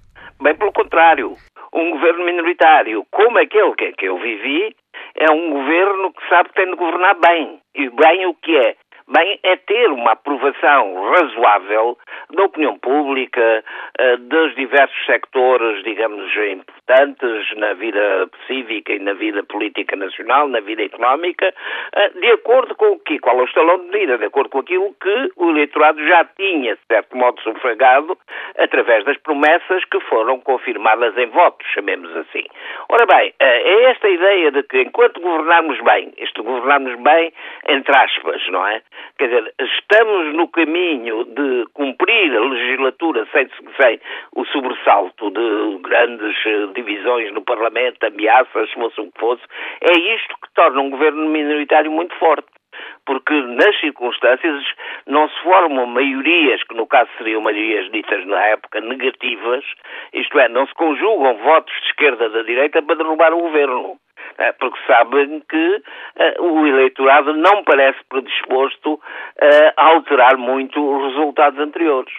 Bem pelo contrário, um governo minoritário como aquele que, eu vivi é um governo que sabe que tem de governar bem. E bem o que é? Bem, é ter uma aprovação razoável da opinião pública, uh, dos diversos sectores, digamos, importantes na vida cívica e na vida política nacional, na vida económica, uh, de acordo com o que, qual é o estalão de medida, de acordo com aquilo que o eleitorado já tinha, de certo modo, sufragado através das promessas que foram confirmadas em votos, chamemos assim. Ora bem, é esta ideia de que enquanto governarmos bem, isto governarmos bem entre aspas, não é? Quer dizer, estamos no caminho de cumprir a legislatura sem, sem o sobressalto de grandes eh, divisões no Parlamento, ameaças, fosse o que fosse, é isto que torna um governo minoritário muito forte porque nas circunstâncias não se formam maiorias, que no caso seriam maiorias ditas na época negativas, isto é, não se conjugam votos de esquerda da direita para derrubar o governo. Eh, porque sabem que uh, o eleitorado não parece predisposto uh, a alterar muito os resultados anteriores.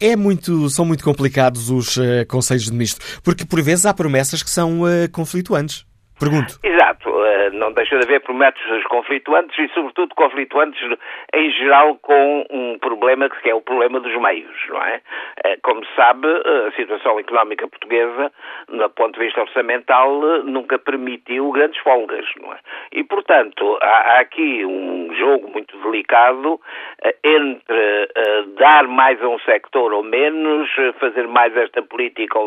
É muito, são muito complicados os uh, conselhos de ministro, porque por vezes há promessas que são conflituantes. Pergunto. Exato. Não deixa de haver promessas conflituantes e, sobretudo, conflituantes em geral com um problema que é o problema dos meios, não é? Como se sabe, a situação económica portuguesa, do ponto de vista orçamental, nunca permitiu grandes folgas, não é? E, portanto, há aqui um jogo muito delicado entre dar mais a um sector ou menos, fazer mais esta política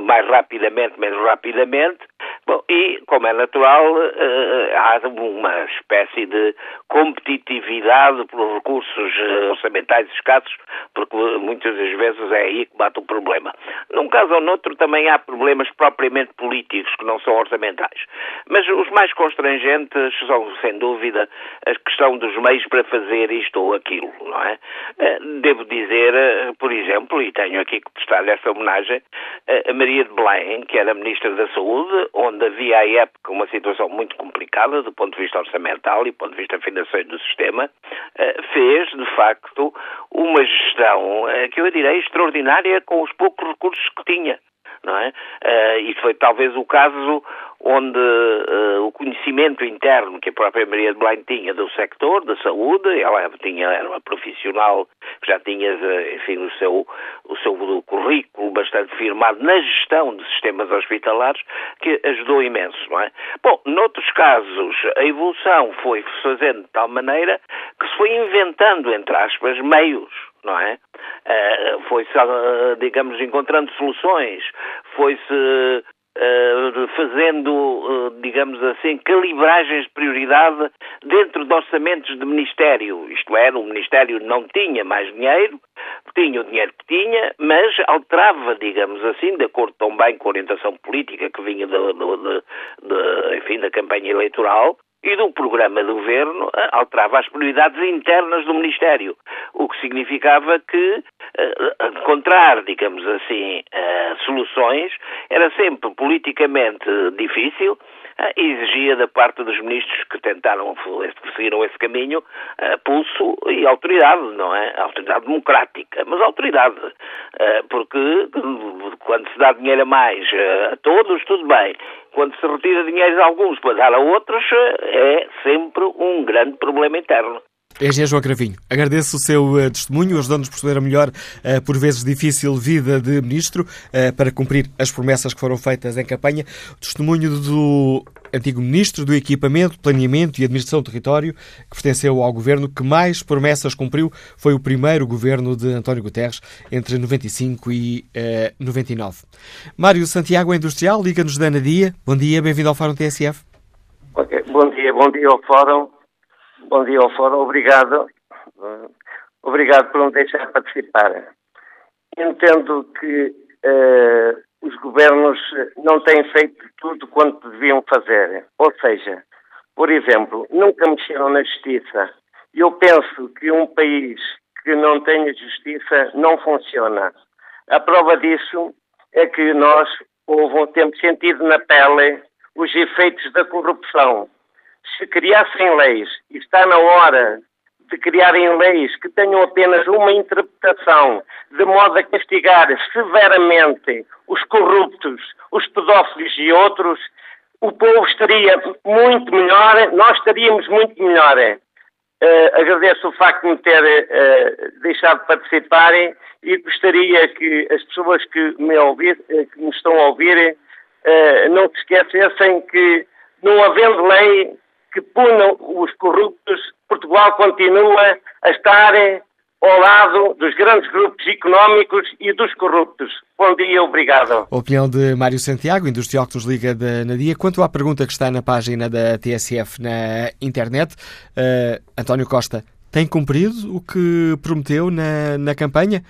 mais rapidamente, menos rapidamente, Bom, e, como é natural, uh, há uma espécie de competitividade pelos recursos uh, orçamentais escassos, porque muitas das vezes é aí que bate o problema. Num caso ou noutro também há problemas propriamente políticos que não são orçamentais. Mas os mais constrangentes são, sem dúvida, a questão dos meios para fazer isto ou aquilo, não é? Devo dizer, por exemplo, e tenho aqui que prestar essa homenagem, a Maria de Belém, que era Ministra da Saúde, onde havia à época uma situação muito complicada do ponto de vista orçamental e do ponto de vista financeiro do sistema, eh, fez, de facto, uma gestão eh, que eu direi extraordinária com os poucos recursos que tinha não é? Uh, e foi talvez o caso onde uh, o conhecimento interno que a própria Maria de Belém tinha do sector da saúde, ela tinha, era uma profissional que já tinha, eh, enfim, o seu, o seu currículo bastante firmado na gestão de sistemas hospitalares, que ajudou imenso, não é? Bom, noutros casos, a evolução foi fazendo de tal maneira que se foi inventando, entre aspas, meios não é? Uh, foi-se, uh, digamos, encontrando soluções, foi-se uh, fazendo, digamos assim, calibragens de prioridade dentro de orçamentos de Ministério. Isto é, o Ministério não tinha mais dinheiro, tinha o dinheiro que tinha, mas alterava, digamos assim, de acordo também com a orientação política que vinha de, de, de, enfim, da campanha eleitoral, e do programa do governo eh, alterava as prioridades internas do Ministério, o que significava que uh, encontrar, digamos assim, uh, soluções era sempre politicamente difícil exigia da parte dos ministros que tentaram, seguiram esse caminho, pulso e autoridade, não é? Autoridade democrática, mas autoridade, porque quando se dá dinheiro a mais a todos, tudo bem quando se retira dinheiro de alguns para dar a outros, é sempre um grande problema interno. Engenheiro João Cravinho, agradeço o seu uh, testemunho, ajudando-nos a perceber a melhor, uh, por vezes difícil, vida de ministro, uh, para cumprir as promessas que foram feitas em campanha. Testemunho do antigo ministro do Equipamento, Planeamento e Administração do Território, que pertenceu ao governo que mais promessas cumpriu, foi o primeiro governo de António Guterres, entre 95 e 99. Mário Santiago, industrial, liga-nos da Anadia. Bom dia, bem-vindo ao Fórum TSF. Okay. Bom dia, bom dia ao Fórum. Bom dia ao Fórum, obrigado. Obrigado por me deixar participar. Entendo que uh, os governos não têm feito tudo quanto deviam fazer. Ou seja, por exemplo, nunca mexeram na justiça. Eu penso que um país que não tenha justiça não funciona. A prova disso é que nós houve, temos sentido na pele os efeitos da corrupção se criassem leis, e está na hora de criarem leis que tenham apenas uma interpretação, de modo a castigar severamente os corruptos, os pedófilos e outros, o povo estaria muito melhor, nós estaríamos muito melhor. Uh, agradeço o facto de me ter uh, deixado de participar e gostaria que as pessoas que me, ouvir, que me estão a ouvir não se esquecessem que, não havendo lei que punam os corruptos, Portugal continua a estar ao lado dos grandes grupos económicos e dos corruptos. Bom dia, obrigado. Opinião de Mário Santiago, industrial liga da Nadia. Quanto à pergunta que está na página da TSF na internet, uh, António Costa tem cumprido o que prometeu na, na campanha?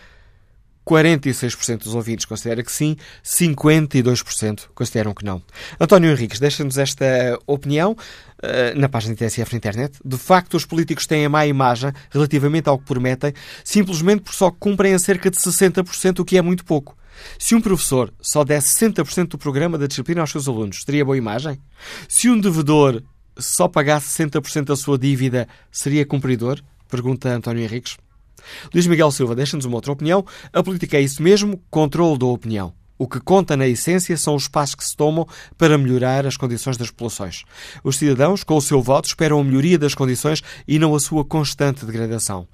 46% dos ouvintes considera que sim, 52% consideram que não. António Henriques, deixa-nos esta opinião uh, na página da TSF na internet. De facto, os políticos têm a má imagem relativamente ao que prometem, simplesmente por só cumprem a cerca de 60%, o que é muito pouco. Se um professor só desse 60% do programa da disciplina aos seus alunos, teria boa imagem? Se um devedor só pagasse 60% da sua dívida, seria cumpridor? Pergunta António Henriques. Luís Miguel Silva deixa-nos uma outra opinião. A política é isso mesmo, controle da opinião. O que conta na essência são os passos que se tomam para melhorar as condições das populações. Os cidadãos, com o seu voto, esperam a melhoria das condições e não a sua constante degradação.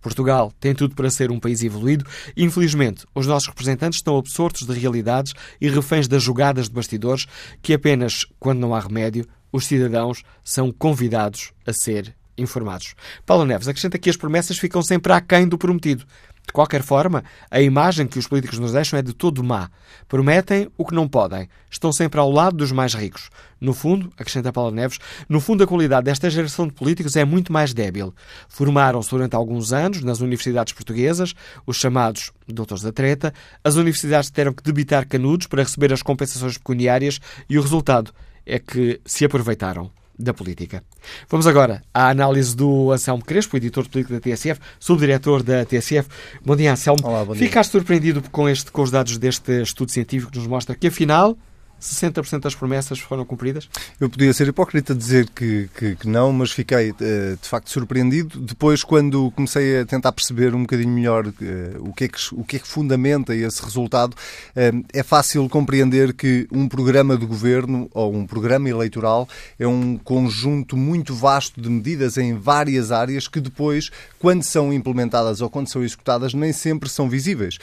Portugal tem tudo para ser um país evoluído. Infelizmente, os nossos representantes estão absortos de realidades e reféns das jogadas de bastidores que apenas, quando não há remédio, os cidadãos são convidados a ser informados. Paulo Neves acrescenta que as promessas ficam sempre aquém do prometido. De qualquer forma, a imagem que os políticos nos deixam é de todo má. Prometem o que não podem. Estão sempre ao lado dos mais ricos. No fundo, acrescenta Paulo Neves, no fundo a qualidade desta geração de políticos é muito mais débil. Formaram-se durante alguns anos nas universidades portuguesas, os chamados doutores da treta. As universidades tiveram que debitar canudos para receber as compensações pecuniárias e o resultado é que se aproveitaram da política. Vamos agora à análise do Anselmo Crespo, editor de política da TSF, subdiretor da TSF. Bom dia, Anselmo. Olá, bom dia. Ficaste surpreendido com, este, com os dados deste estudo científico que nos mostra que, afinal, 60% das promessas foram cumpridas? Eu podia ser hipócrita dizer que, que, que não, mas fiquei eh, de facto surpreendido. Depois, quando comecei a tentar perceber um bocadinho melhor eh, o que é que, o que, é que fundamenta esse resultado, eh, é fácil compreender que um programa de governo ou um programa eleitoral é um conjunto muito vasto de medidas em várias áreas que depois, quando são implementadas ou quando são executadas, nem sempre são visíveis.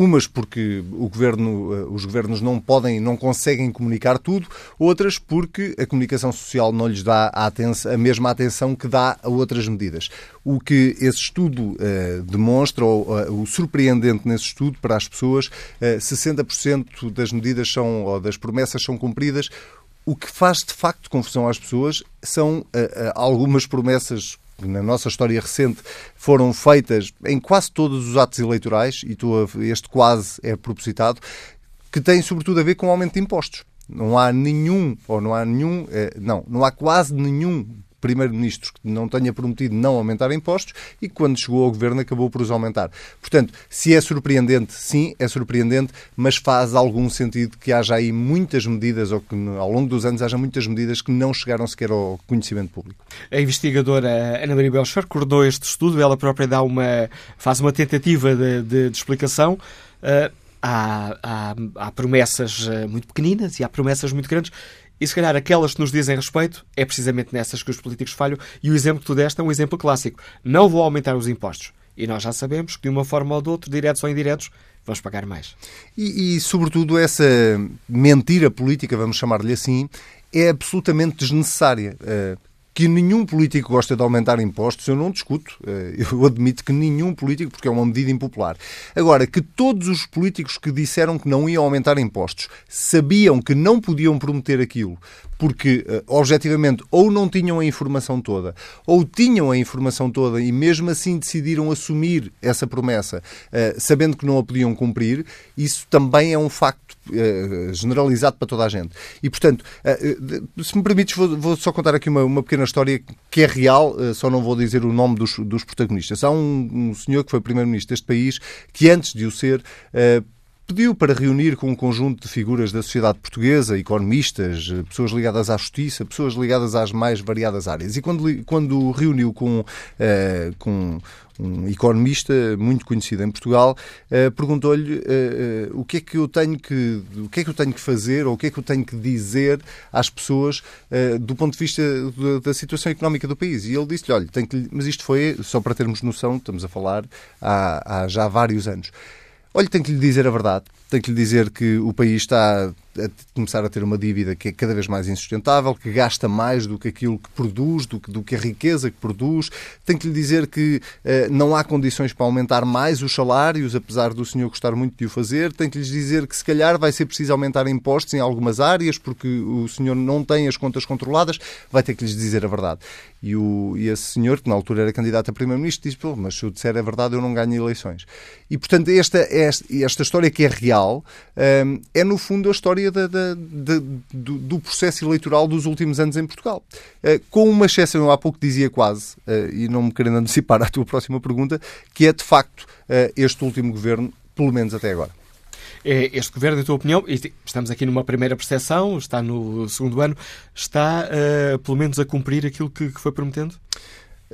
Umas porque o governo, eh, os governos não podem, não conseguem comunicar tudo, outras porque a comunicação social não lhes dá a, atenção, a mesma atenção que dá a outras medidas. O que esse estudo uh, demonstra, ou uh, o surpreendente nesse estudo para as pessoas, uh, 60% das medidas são, ou das promessas são cumpridas. O que faz de facto confusão às pessoas são algumas promessas na nossa história recente foram feitas em quase todos os atos eleitorais, e este quase é propositado, que têm sobretudo a ver com o aumento de impostos. Não há nenhum, ou não há nenhum, eh, não, não há quase nenhum primeiro-ministro que não tenha prometido não aumentar impostos e quando chegou ao governo, acabou por os aumentar. Portanto, se é surpreendente, sim, é surpreendente, mas faz algum sentido que haja aí muitas medidas, ou que ao longo dos anos haja muitas medidas que não chegaram sequer ao conhecimento público. A investigadora Ana Maria Belchor coordenou este estudo, ela própria dá uma, faz uma tentativa de, de, de explicação. Uh, há, há, há promessas eh, muito pequeninas e há promessas muito grandes. E se calhar aquelas que nos dizem respeito é precisamente nessas que os políticos falham. E o exemplo que tu deste é um exemplo clássico. Não vou aumentar os impostos. E nós já sabemos que de uma forma ou de outra, diretos ou indiretos, vamos pagar mais. E, e sobretudo, essa mentira política, vamos chamar-lhe assim, é absolutamente desnecessária. Que nenhum político gosta de aumentar impostos, eu não discuto. Eh, eu admito que nenhum político, porque é uma medida impopular. Agora, que todos os políticos que disseram que não iam aumentar impostos sabiam que não podiam prometer aquilo, porque uh, objetivamente ou não tinham a informação toda, ou tinham a informação toda e mesmo assim decidiram assumir essa promessa, uh, sabendo que não a podiam cumprir, isso também é um facto generalizado para toda a gente. E, portanto, se me permites, vou, só contar aqui uma, uma pequena história que é real, só não vou dizer o nome dos, dos protagonistas. Há um, um senhor que foi primeiro-ministro deste país que, antes de o ser, pediu para reunir com um conjunto de figuras da sociedade portuguesa, economistas, pessoas ligadas à justiça, pessoas ligadas às mais variadas áreas. E quando, quando reuniu com, com um economista muito conhecido em Portugal, uh, perguntou-lhe uh, o que é que eu tenho que o que é que eu tenho que fazer ou o que é que eu tenho que dizer às pessoas do ponto de vista da, da, situação económica do país. E ele disse-lhe, olha, tenho que... mas isto foi só para termos noção, estamos a falar há, há já vários anos. Olha, tenho que lhe dizer a verdade. Tenho que lhe dizer que o país está a começar a ter uma dívida que é cada vez mais insustentável, que gasta mais do que aquilo que produz, do que, do que a riqueza que produz. Tenho que lhe dizer que uh, não há condições para aumentar mais os salários, apesar do senhor gostar muito de o fazer. Tenho que lhes dizer que se calhar vai ser preciso aumentar impostos em algumas áreas, porque o senhor não tem as contas controladas. Vai ter que lhes dizer a verdade. E, o, e esse senhor, que na altura era candidato a primeiro-ministro, disse: mas se eu disser a verdade, eu não ganho eleições. E, portanto, esta, esta, esta história que é real um, ehm, é, no fundo, a história da, da, da, do, do, processo eleitoral dos últimos anos em Portugal. Uh, com uma exceção, eu há pouco dizia quase, uh, e não me querendo antecipar à tua próxima pergunta, que é de facto uh, este último governo, pelo menos até agora. É, este governo, em tua opinião, estamos aqui numa primeira percepção, está no segundo ano, está pelo menos a cumprir aquilo que, que foi prometendo?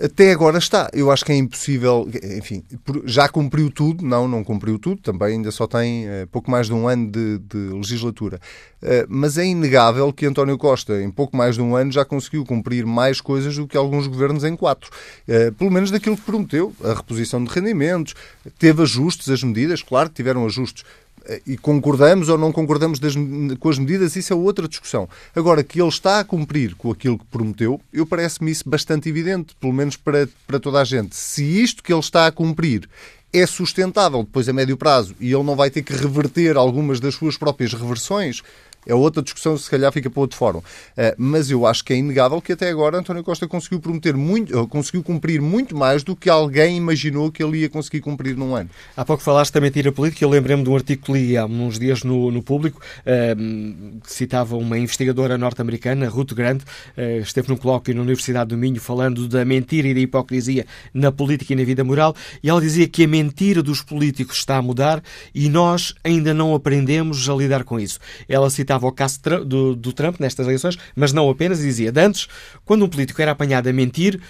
Até agora está. Eu acho que é impossível. Enfim, já cumpriu tudo. Não, não cumpriu tudo. Também ainda só tem uh, pouco mais de um ano de, de legislatura. Uh, mas é inegável que António Costa, em pouco mais de um ano, já conseguiu cumprir mais coisas do que alguns governos em quatro. Uh, pelo menos daquilo que prometeu. A reposição de rendimentos. Teve ajustes, as medidas. Claro que tiveram ajustes eh, e concordamos ou não concordamos das, com as medidas, isso é outra discussão. Agora, que ele está a cumprir com aquilo que prometeu, eu parece-me isso bastante evidente, pelo menos para, para toda a gente. Se isto que ele está a cumprir é sustentável depois a médio prazo e ele não vai ter que reverter algumas das suas próprias reversões, é outra discussão, se calhar fica para outro fórum. Uh, mas eu acho que é inegável que até agora António Costa conseguiu prometer muito, conseguiu cumprir muito mais do que alguém imaginou que ele ia conseguir cumprir num ano. Há pouco falaste da mentira política. Eu lembrei-me de um artigo que li há uns dias no, no Público, que citava uma investigadora norte-americana, Ruth Grant, uh, esteve num colóquio na Universidade do Minho falando da mentira e da hipocrisia na política e na vida moral, e ela dizia que a mentira dos políticos está a mudar e nós ainda não aprendemos a lidar com isso. Ela citava citava o caso do, do Trump nestas eleições, mas não apenas, dizia de antes, quando um político era apanhado a mentir,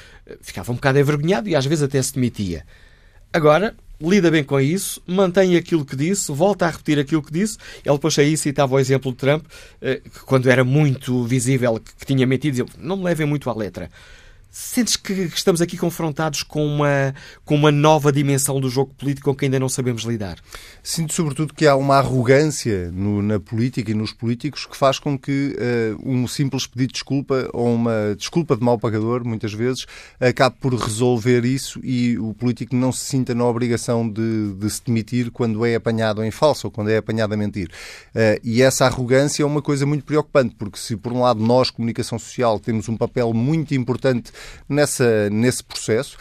ficava um bocado envergonhado e às vezes até se demitia. Agora, lida bem com isso, mantém aquilo que disse, volta a repetir aquilo que disse. Ele depois aí citava o exemplo de Trump, eh, que quando era muito visível que tinha mentido, dizia, não me levem muito à letra. Sentes que estamos aqui confrontados com uma, com uma nova dimensão do jogo político com que ainda não sabemos lidar? Sinto, sobretudo, que há uma arrogância no, na política e nos políticos que faz com que uh, um simples pedido de desculpa ou uma desculpa de mau pagador, muitas vezes, acabe por resolver isso e o político não se sinta na obrigação de, de se demitir quando é apanhado em falso ou quando é apanhado a mentir. Uh, e essa arrogância é uma coisa muito preocupante, porque se, por um lado, nós, comunicação social, temos um papel muito importante nessa, nesse processo.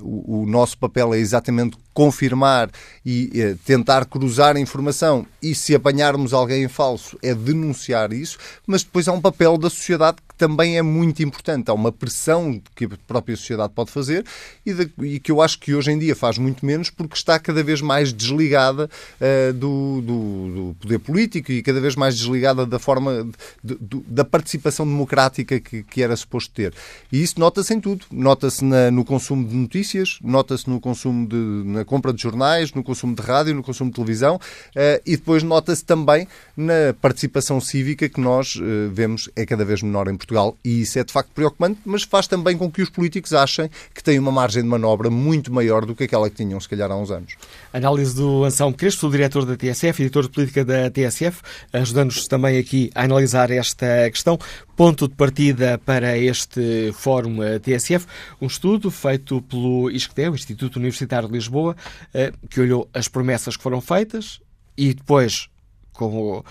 O, o, nosso papel é exatamente confirmar e uh, tentar cruzar a informação e se apanharmos alguém falso é denunciar isso, mas depois há um papel da sociedade também é muito importante. Há uma pressão que a própria sociedade pode fazer e, de, e que eu acho que hoje em dia faz muito menos porque está cada vez mais desligada uh, do, do, do, poder político e cada vez mais desligada da forma de, da participação democrática que, que era suposto ter. E isso nota-se em tudo. Nota-se no consumo de notícias, nota-se no consumo de, na compra de jornais, no consumo de rádio, no consumo de televisão uh, e depois nota-se também na participação cívica que nós uh, vemos é cada vez menor em Portugal. Portugal. E isso é de facto preocupante, mas faz também com que os políticos achem que têm uma margem de manobra muito maior do que aquela que tinham, se calhar, há uns anos. Análise do Anselmo Crespo, diretor da TSF, editor de política da TSF, ajudando-nos também aqui a analisar esta questão. Ponto de partida para este Fórum TSF, um estudo feito pelo ISCTE, Instituto Universitário de Lisboa, eh, que olhou as promessas que foram feitas e depois com, uh,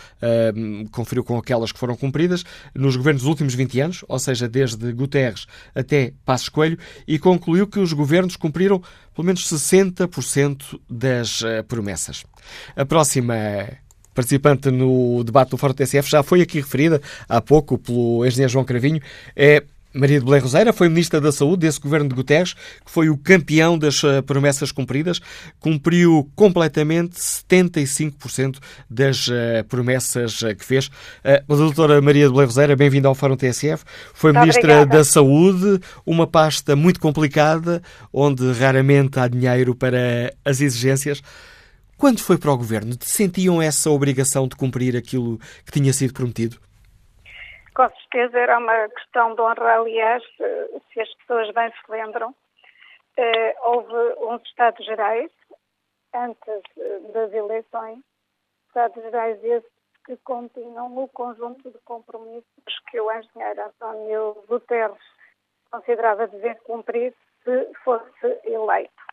conferiu com aquelas que foram cumpridas nos governos dos últimos 20 anos, ou seja, desde Guterres até Passos Coelho, e concluiu que os governos cumpriram pelo menos 60% das uh, promessas. A próxima participante no debate do Fórum TSF já foi aqui referida há pouco pelo engenheiro João Cravinho, é Maria de Belém Roseira foi Ministra da Saúde desse governo de Guterres, que foi o campeão das uh, promessas cumpridas, cumpriu completamente 75% das uh, promessas uh, que fez. a doutora Maria de Belém Roseira, bem-vinda ao Fórum TSF, foi Muito Ministra obrigada. da Saúde, uma pasta muito complicada, onde raramente há dinheiro para as exigências. Quando foi para o governo, sentiam essa obrigação de cumprir aquilo que tinha sido prometido? Com certeza era uma questão de honra, aliás, se as pessoas bem se lembram. Eh, houve uns Estados Gerais, antes eh, das eleições, Estados Gerais esses que continham o conjunto de compromissos que o engenheiro António Guterres considerava dever cumprir se fosse eleito.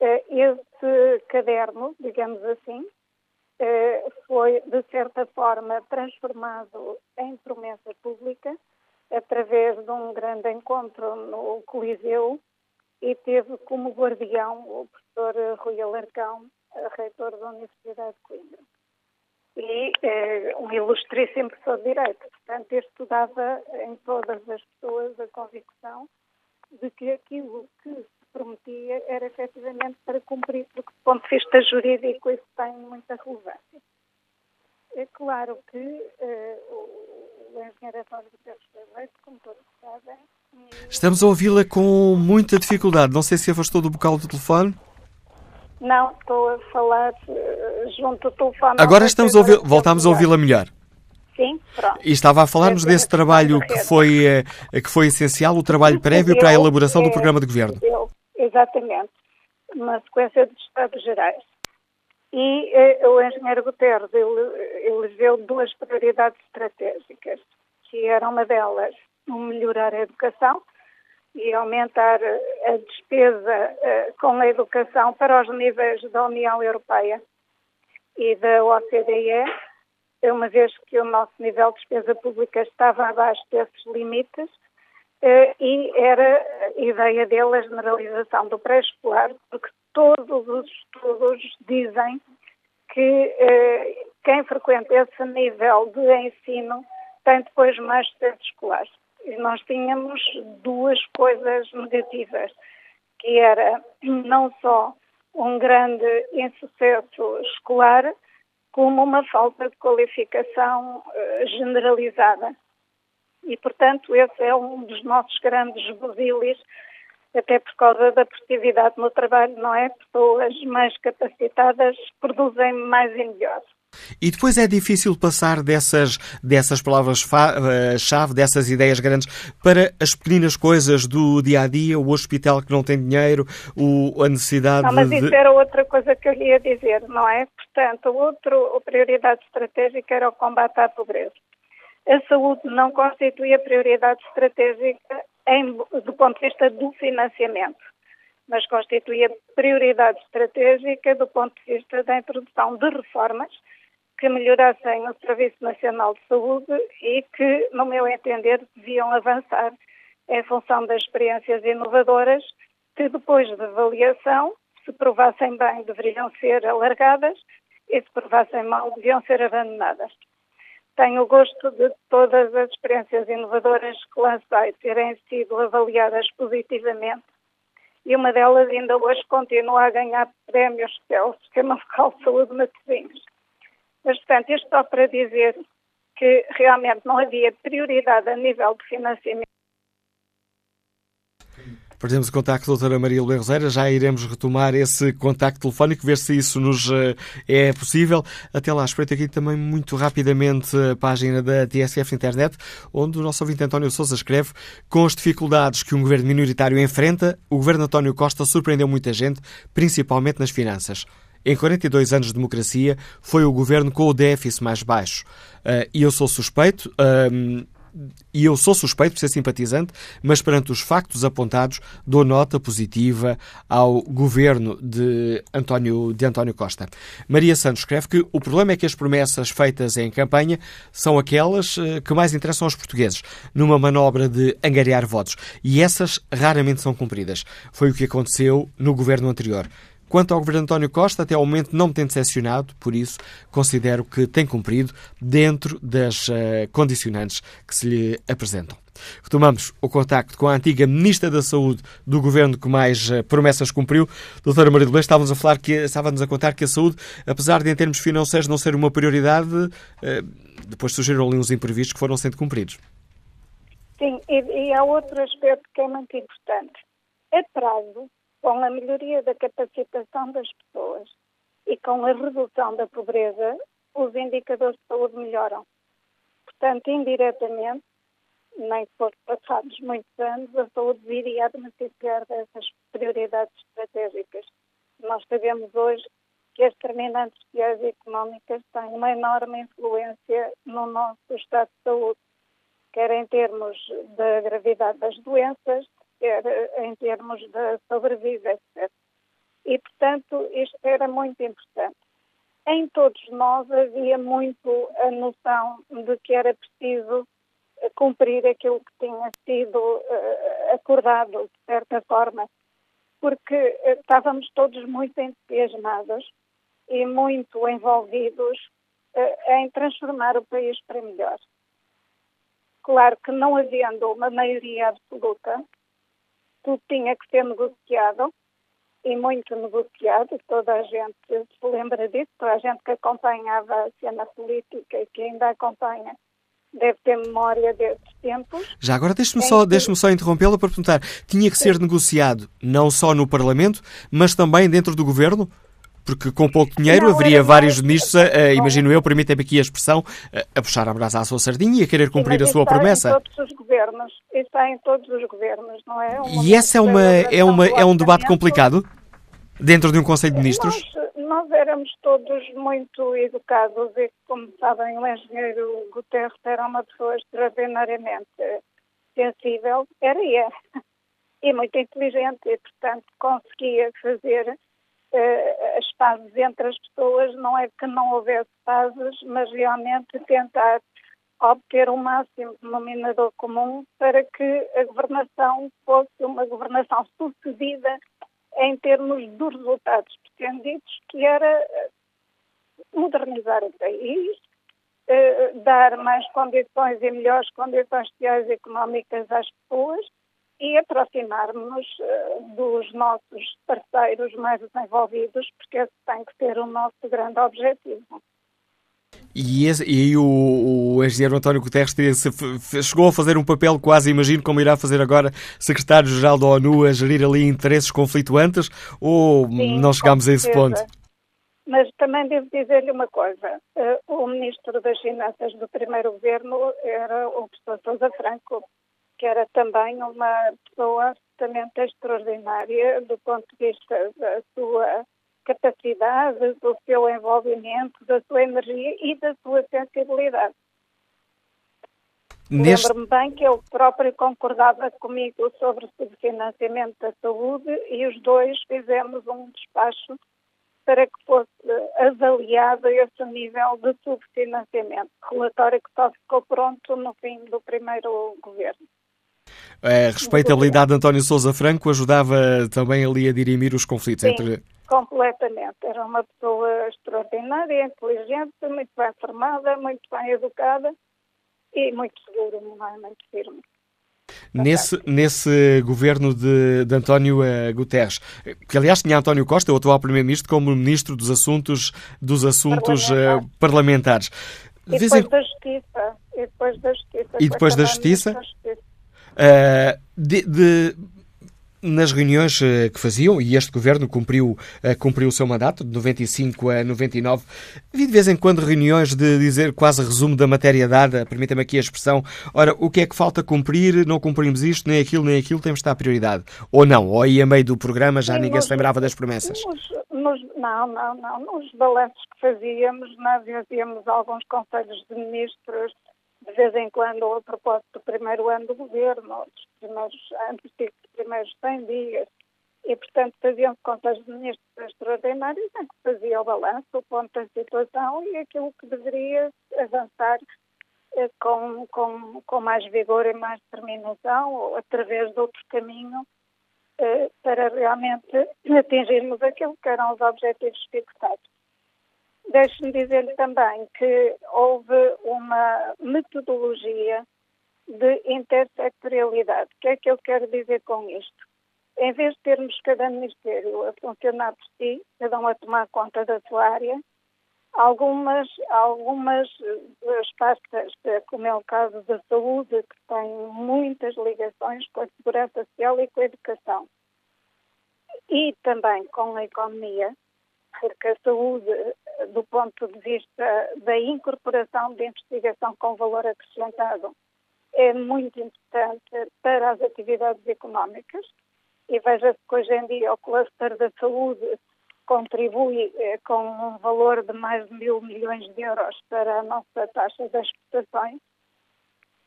Eh, esse caderno, digamos assim, eh, foi, de certa forma, transformado em promessa pública através de um grande encontro no Coliseu e teve como guardião o professor Rui Alarcão, reitor da Universidade de Coimbra. E eh, um ilustríssimo professor de Direito. Portanto, este dava em todas as pessoas a convicção de que aquilo que prometia era efetivamente para cumprir, porque do ponto de vista jurídico isso tem muita relevância. É claro que uh, o engenheiro António Guterres foi eleito, como todos sabem. Estamos a ouvi-la com muita dificuldade. Não sei se afastou do bocal do telefone. Não, estou a falar uh, junto do telefone. Agora estamos a ouvir, voltamos a ouvi-la melhor. Sim, pronto. E estava a falar-nos desse trabalho que foi, uh, que foi essencial, o trabalho prévio para a elaboração do programa de governo. Exatamente, uma sequência de Estados Gerais. E eh, o engenheiro Guterres ele, elegeu duas prioridades estratégicas, que eram uma delas melhorar a educação e aumentar a despesa eh, com a educação para os níveis da União Europeia e da OCDE, uma vez que o nosso nível de despesa pública estava abaixo desses limites, e era a ideia dele a generalização do pré-escolar, porque todos os estudos dizem que uh, quem frequenta esse nível de ensino tem depois mais sucesso escolar. E nós tínhamos duas coisas negativas, que era não só um grande insucesso escolar, como uma falta de qualificação uh, generalizada. E, portanto, esse é um dos nossos grandes busilis, até por causa da produtividade no trabalho, não é? Pessoas mais capacitadas produzem mais e melhor. E depois é difícil passar dessas, dessas palavras-chave, dessas ideias grandes, para as pequenas coisas do dia a dia, o hospital que não tem dinheiro, o, a necessidade não, mas de. Mas isso era outra coisa que eu ia dizer, não é? Portanto, outro, a prioridade estratégica era o combate à pobreza a saúde não constitui a prioridade estratégica em, do ponto de vista do financiamento, mas constitui a prioridade estratégica do ponto de vista da introdução de reformas que melhorassem o Serviço Nacional de Saúde e que, no meu entender, deviam avançar em função das experiências inovadoras que, depois de avaliação, se provassem bem, deveriam ser alargadas e, se provassem mal, deviam ser abandonadas. Tenho o gosto de todas as experiências inovadoras que lancei terem sido avaliadas positivamente e uma delas ainda hoje continua a ganhar prémios pelo Sistema Local de Saúde Matosinhos. Mas, portanto, isto só para dizer que realmente não havia prioridade a nível de financiamento Perdemos o contacto da doutora Maria Roseira, já iremos retomar esse contacto telefónico, ver se isso nos é possível. Até lá, espreito aqui também muito rapidamente a página da TSF Internet, onde o nosso ouvinte António Sousa escreve com as dificuldades que um governo minoritário enfrenta, o governo António Costa surpreendeu muita gente, principalmente nas finanças. Em 42 anos de democracia, foi o governo com o déficit mais baixo. Uh, e eu sou suspeito, uh, e eu sou suspeito por ser simpatizante, mas perante os factos apontados, dou nota positiva ao governo de António, de António Costa. Maria Santos escreve que o problema é que as promessas feitas em campanha são aquelas eh, que mais interessam aos portugueses, numa manobra de angariar votos. E essas raramente são cumpridas. Foi o que aconteceu no governo anterior. Quanto ao governo António Costa, até ao momento não me tem decepcionado, por isso considero que tem cumprido dentro das uh, condicionantes que se lhe apresentam. Retomamos o contacto com a antiga Ministra da Saúde do Governo que mais eh, promessas cumpriu. Doutora Maria de Belém, estávamos a falar que estávamos a contar que a saúde, apesar de em termos financeiros não ser uma prioridade, eh, depois surgiram ali uns imprevistos que foram sendo cumpridos. Sim, e, e há outro aspecto que é muito importante. A prazo, com a melhoria da capacitação das pessoas e com a redução da pobreza, os indicadores de saúde melhoram. Portanto, indiretamente, nem foram passados muitos anos, a saúde viria a beneficiar dessas prioridades estratégicas. Nós sabemos hoje que as determinantes sociais e económicas têm uma enorme influência no nosso estado de saúde, quer em termos da gravidade das doenças, quer em termos da sobrevida, etc. E, portanto, isto era muito importante. Em todos nós havia muito a noção de que era preciso cumprir aquilo que tinha sido uh, acordado, de certa forma, porque estávamos todos muito entusiasmados e muito envolvidos em transformar o país para melhor. Claro que não havendo uma maioria absoluta, tudo tinha que ser negociado e muito negociado, toda a gente se lembra disso, toda a gente que acompanhava a cena política e que ainda acompanha deve ter memória desses tempos. Já agora deixe-me só, deixe só interrompê-la para perguntar, tinha que ser negociado não só no Parlamento, mas também dentro do Governo? Porque com pouco dinheiro não, haveria vários ministros, a, imagino eu, permitem-me aqui a expressão, a, puxar a brasa à sua sardinha e a querer cumprir Sim, a sua promessa. Está em todos os governos, está em todos os governos, não é? Uma e essa é, uma, é, uma, é um debate complicado? Dentro de um Conselho de Ministros? Nós, nós éramos todos muito educados e, como sabem, o engenheiro Guterres era uma pessoa extraordinariamente sensível, era e é, e muito inteligente, e, portanto, conseguia fazer uh, as pazes entre as pessoas, não é que não houvesse pazes, mas realmente tentar obter o máximo denominador comum para que a governação fosse uma governação sucedida em termos dos resultados pretendidos, que era eh, modernizar o país, eh, dar mais condições e melhores condições sociais e económicas às pessoas e aproximarmos eh, dos nossos parceiros mais desenvolvidos, porque esse tem que ser o nosso grande objetivo. E, esse, e o, o engenheiro António Guterres chegou a fazer um papel quase, imagino, como irá fazer agora secretário-geral da ONU, a gerir ali interesses conflituantes, ou Sim, não chegámos a esse ponto? Mas também devo dizer-lhe uma coisa. Uh, o ministro das Finanças do primeiro governo era o professor Sousa Franco, que era também uma pessoa absolutamente extraordinária do ponto de vista da sua capacidade, do seu envolvimento, da sua energia e da sua sensibilidade. Neste... Lembro-me bem que ele próprio concordava comigo sobre o subfinanciamento da saúde e os dois fizemos um despacho para que fosse avaliado esse nível de subfinanciamento. Relatório que só ficou pronto no fim do primeiro governo. A respeitabilidade de António Sousa Franco ajudava também ali a dirimir os conflitos Sim, entre. Completamente. Era uma pessoa extraordinária, inteligente, muito bem formada, muito bem educada e muito seguro, não é? Muito firme. Nesse, nesse governo de, de António uh, Guterres, que aliás tinha António Costa, o atual Primeiro-Ministro, como Ministro dos Assuntos, dos assuntos uh, parlamentares. E depois da Justiça. E depois da Justiça. E depois da Justiça? Uh, de, de, nas reuniões uh, que faziam, e este governo cumpriu, uh, cumpriu o seu mandato, de 95 a 99, vi de vez em quando reuniões de dizer quase resumo da matéria dada, permita-me aqui a expressão, ora, o que é que falta cumprir, não cumprimos isto, nem aquilo, nem aquilo, temos de dar prioridade. Ou não, ou aí a meio do programa já Sim, ninguém nos, se lembrava das promessas. Nos, nos, não, não, não. Nos balanços que fazíamos, nós fazíamos alguns conselhos de ministros de vez em quando a propósito do primeiro ano do governo, dos primeiros anos, dos primeiros 100 dias, e, portanto, faziam-se contas de ministros extraordinários em que fazia o balanço, o ponto da situação e aquilo que deveria avançar eh, com, com, com mais vigor e mais determinação, ou através de outro caminho, eh, para realmente atingirmos aquilo que eram os objetivos fixados. Deixe-me dizer-lhe também que houve uma metodologia de intersectorialidade. O que é que eu quero dizer com isto? Em vez de termos cada ministério a funcionar por si, cada um a tomar conta da sua área, algumas, algumas das pastas, como é o caso da saúde, que tem muitas ligações com a segurança social e com a educação, e também com a economia, porque a saúde, do ponto de vista da incorporação de investigação com valor acrescentado, é muito importante para as atividades económicas. E veja-se que hoje em dia o cluster da saúde contribui eh, com um valor de mais de mil milhões de euros para a nossa taxa de exportações,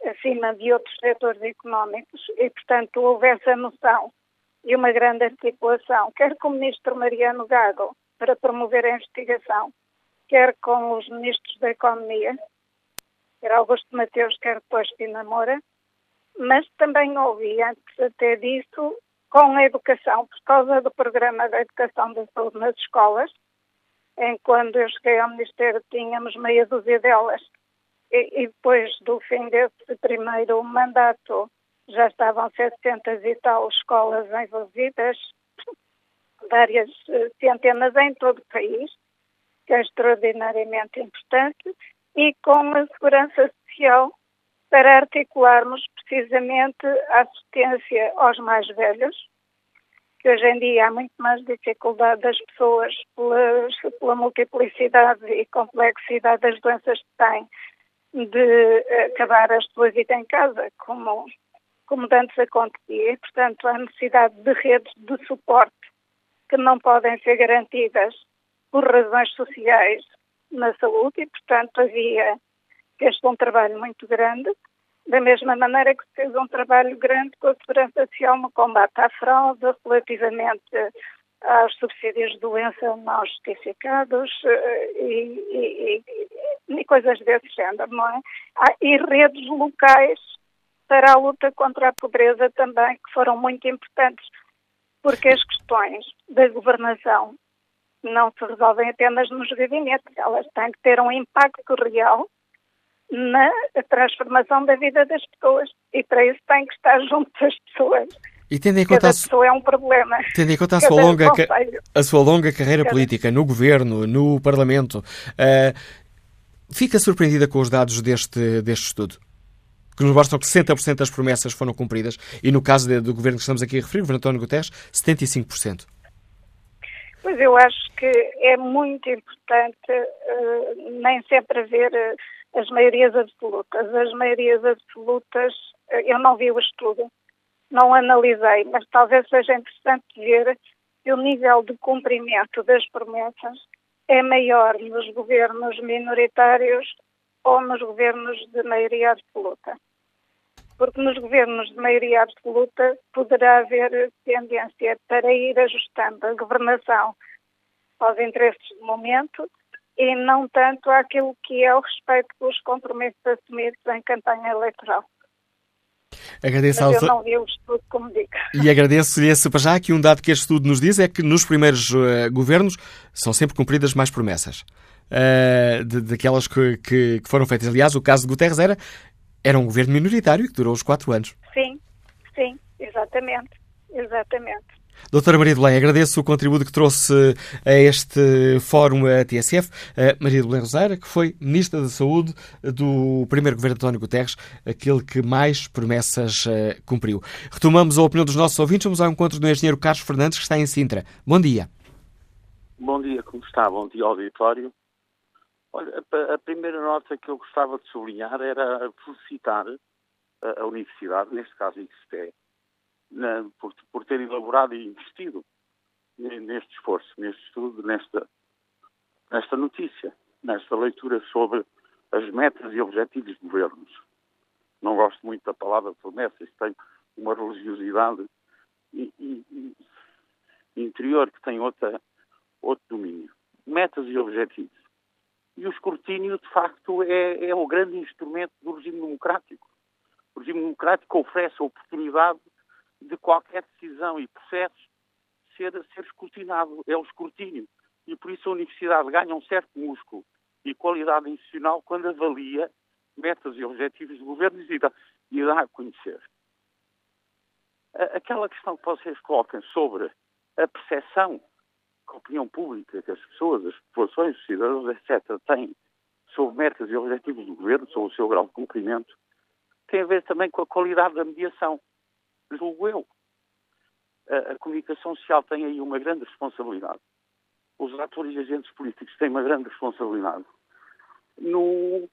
acima de outros setores económicos, e, portanto, houve essa noção e uma grande articulação, quer com o ministro Mariano Gago, para promover a investigação, quer com os ministros da Economia, quer Augusto Mateus, quer depois Pina Moura, mas também houve, antes até disso, com a educação, por causa do programa da educação da saúde nas escolas, em quando eu cheguei ao Ministério tínhamos meia dúzia delas, e, e depois do fim desse primeiro mandato já estavam 700 e tal escolas envolvidas, várias eh, centenas em todo o país, que é extraordinariamente importante, e com a segurança social para articularmos precisamente a assistência aos mais velhos, que hoje em dia há muito mais dificuldade das pessoas pela, pela multiplicidade e complexidade das doenças que têm de acabar a sua vida em casa, como, como antes acontecia. Portanto, há necessidade de redes de suporte que não podem ser garantidas por razões sociais na saúde e, portanto, havia fez um trabalho muito grande, da mesma maneira que se fez um trabalho grande com a segurança social no combate à fraude, relativamente aos subsídios de doença não justificados eh, e, e, e, e coisas desse género, não é? E redes locais para a luta contra a pobreza também, que foram muito importantes, porque as questões da governação não se resolvem apenas nos gabinetes, elas têm que ter um impacto real na transformação da vida das pessoas e para isso têm que estar junto das pessoas. E tendo em conta Cada a pessoa é um problema. Tendo em conta a sua, longa, a sua longa carreira Cada... política no governo, no Parlamento, uh, fica surpreendida com os dados deste, deste estudo? Que nos mostram que 60% das promessas foram cumpridas e, no caso do governo que estamos aqui a referir, o governo António Guterres, 75%. Pois eu acho que é muito importante uh, nem sempre haver uh, as maiorias absolutas. As maiorias absolutas, uh, eu não vi o estudo, não analisei, mas talvez seja interessante ver que o nível de cumprimento das promessas é maior nos governos minoritários ou nos governos de maioria absoluta porque nos governos de maioria absoluta poderá haver tendência para ir ajustando a governação aos interesses do momento e não tanto àquilo que é o respeito pelos compromissos assumidos em campanha eleitoral. Agradeço Mas eu não vi o estudo, como digo. E agradeço-lhe para já que um dado que este estudo nos diz é que nos primeiros uh, governos são sempre cumpridas mais promessas. Uh, de, daquelas que, que, que, foram feitas. Aliás, o caso de Guterres era era um governo minoritário que durou os quatro anos. Sim, sim, exatamente. Exatamente. Doutora Maria de Belém, agradeço o contributo que trouxe a este fórum a TSF. A Maria de Belém Rosário, que foi Ministra da Saúde do primeiro governo de António Guterres, aquele que mais promessas uh, cumpriu. Retomamos a opinião dos nossos ouvintes. Vamos ao encontro do engenheiro Carlos Fernandes, que está em Sintra. Bom dia. Bom dia, como está? Bom dia, auditório. Olha, a, primeira nota que eu gostava de sublinhar era felicitar a, a Universidade, neste caso IXPE, na, por, por ter elaborado e investido neste esforço, neste estudo, nesta, nesta notícia, nesta leitura sobre as metas e objetivos de governos. Não gosto muito da palavra promessa, isto tem uma religiosidade e, e interior que tem outra, outro domínio. Metas e objetivos. E o escrutínio, de facto, é, é o grande instrumento do regime democrático. O regime democrático oferece a oportunidade de qualquer decisão e processo ser, ser escrutinado. É o escrutínio. E por isso a universidade ganha um certo músculo e qualidade institucional quando avalia metas e objetivos de governo e, e dá a conhecer. Aquela questão que vocês colocam sobre a percepção que a opinião pública, que as pessoas, as populações, os cidadãos, etc., têm sobre metas e objetivos do governo, sobre o seu grau de cumprimento, tem a ver também com a qualidade da mediação, julgo eu. A, a comunicação social tem aí uma grande responsabilidade. Os atores e agentes políticos têm uma grande responsabilidade no,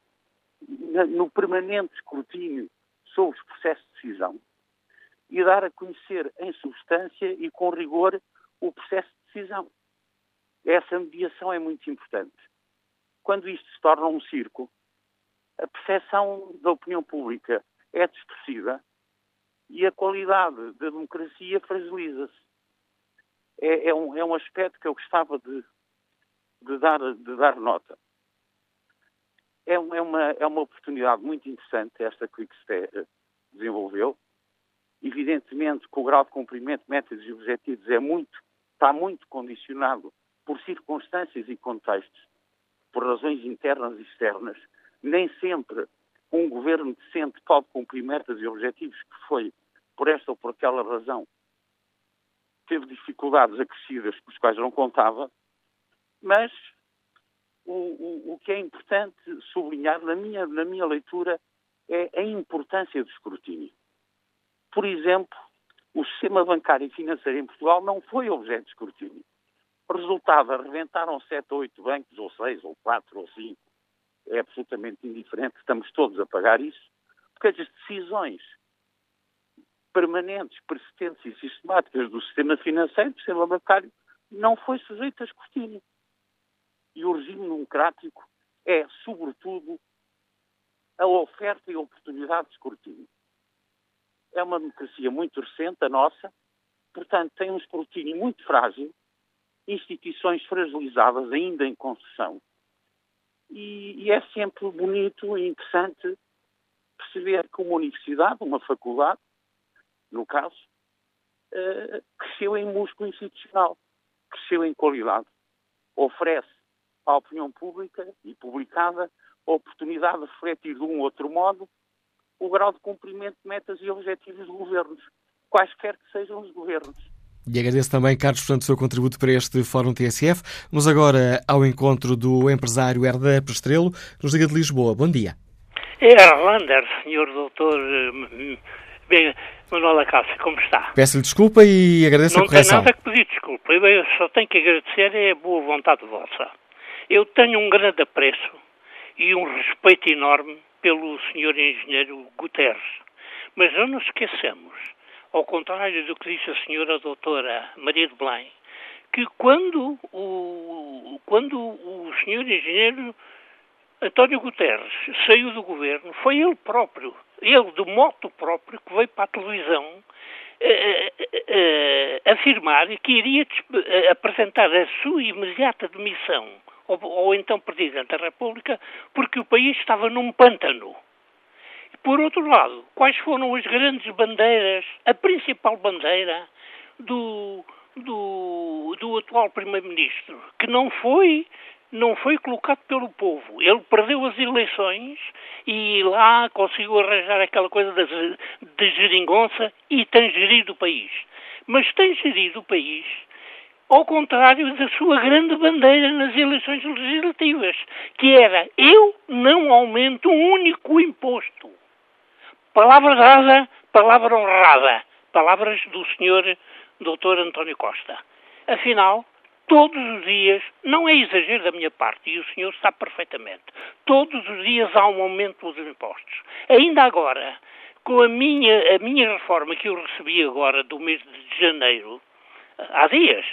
no permanente escrutínio sobre os processos de decisão e dar a conhecer em substância e com rigor o processo de decisão. Essa mediação é muito importante. Quando isto se torna um circo, a percepção da opinião pública é distorcida e a qualidade da democracia fragiliza-se. É, é, um, é um aspecto que eu gostava de, de, dar, de dar nota. É, é, uma, é uma oportunidade muito interessante esta que o XP eh, desenvolveu. Evidentemente que o grau de cumprimento de metas e objetivos é muito, está muito condicionado por circunstâncias e contextos, por razões internas e externas. Nem sempre um governo decente pode cumprir metas e objetivos que foi, por esta ou por aquela razão, teve dificuldades acrescidas com as quais não contava, mas o, o, o que é importante sublinhar, na minha, na minha leitura, é a importância do escrutínio. Por exemplo, o sistema bancário e financeiro em Portugal não foi objeto de escrutínio. Resultado, arrebentaram sete ou oito bancos, ou seis, ou quatro, ou cinco. É absolutamente indiferente, estamos todos a pagar isso, porque as decisões permanentes, persistentes e sistemáticas do sistema financeiro, do sistema bancário, não foi sujeito a escrutínio. E o regime democrático é, sobretudo, a oferta e a oportunidade de escrutínio. É uma democracia muito recente, a nossa, portanto, tem um escrutínio muito frágil, instituições fragilizadas, ainda em construção. E, e é sempre bonito e interessante perceber que uma universidade, uma faculdade, no caso, uh, cresceu em músculo institucional, cresceu em qualidade. Oferece à opinião pública e publicada a oportunidade de refletir de um ou outro modo o grau de cumprimento de metas e objetivos dos governos, quaisquer que sejam os governos. E agradeço também, Carlos, portanto, o seu contributo para este Fórum TSF. Vamos agora ao encontro do empresário Herda Prestrelo, nos Liga de Lisboa. Bom dia. É Erlander, senhor doutor hum, Bem, Manuel Acácio, como está? Peço-lhe desculpa e agradeço não a correção. Não tem nada que pedir desculpa. Eu só tenho que agradecer é a boa vontade vossa. Eu tenho um grande apreço e um respeito enorme pelo senhor engenheiro Guterres. Mas não nos esqueçamos, ao contrário do que disse a senhora doutora Maria de Belém, que quando o, quando o senhor engenheiro António Guterres saiu do governo, foi ele próprio, ele de moto próprio, que veio para a televisão eh, eh, eh, afirmar que iria apresentar a sua imediata demissão ou, ou então Presidente da República porque o país estava num pântano. Por outro lado, quais foram as grandes bandeiras, a principal bandeira do, do, do atual Primeiro-Ministro, que não foi não foi colocado pelo povo. Ele perdeu as eleições e lá conseguiu arranjar aquela coisa de, de geringonça e tem gerido o país. Mas tem gerido o país ao contrário da sua grande bandeira nas eleições legislativas, que era eu não aumento um único imposto. Palavra dada, palavra honrada. Palavras do senhor Dr. António Costa. Afinal, todos os dias, não é exagero da minha parte, e o senhor sabe perfeitamente, todos os dias há um aumento dos impostos. Ainda agora, com a minha, a minha reforma que eu recebi agora do mês de janeiro, há dias,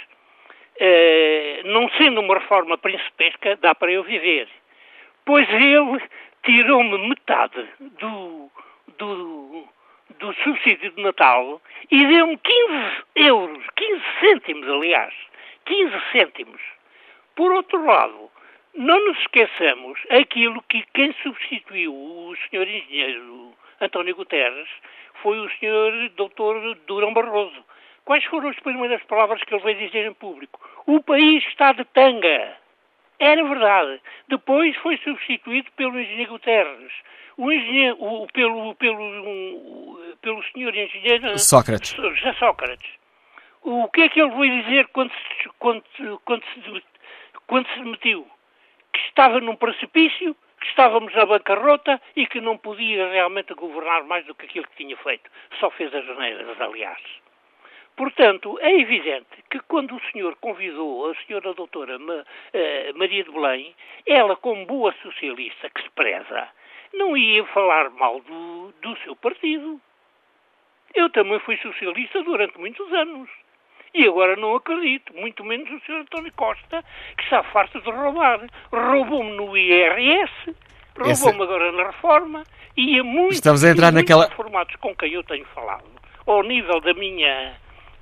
eh, não sendo uma reforma principesca, dá para eu viver. Pois ele tirou-me metade do, do, do subsídio de Natal e deu-me 15 euros, 15 cêntimos, aliás 15 cêntimos. Por outro lado, não nos esqueçamos aquilo que quem substituiu o senhor engenheiro António Guterres foi o senhor doutor Durão Barroso. Quais foram as primeiras palavras que ele veio dizer em público? O país está de tanga. Era verdade. Depois foi substituído pelo engenheiro Guterres. O engenheiro, o, pelo, pelo, um, pelo senhor engenheiro Sócrates. José Sócrates. O que é que ele veio dizer quando se, quando, quando se, quando se demitiu? Que estava num precipício, que estávamos na bancarrota e que não podia realmente governar mais do que aquilo que tinha feito. Só fez as janeiras, aliás. Portanto, é evidente que quando o senhor convidou a senhora doutora eh, Maria de Belém, ela, como boa socialista que se preza, não ia falar mal do, do seu partido. Eu também fui socialista durante muitos anos. E agora não acredito, muito menos o Sr. António Costa, que está farto de roubar. Roubou-me no IRS, roubou-me agora na reforma e a muitos, Estamos a entrar naquela... formatos com quem eu tenho falado, ao nível da minha,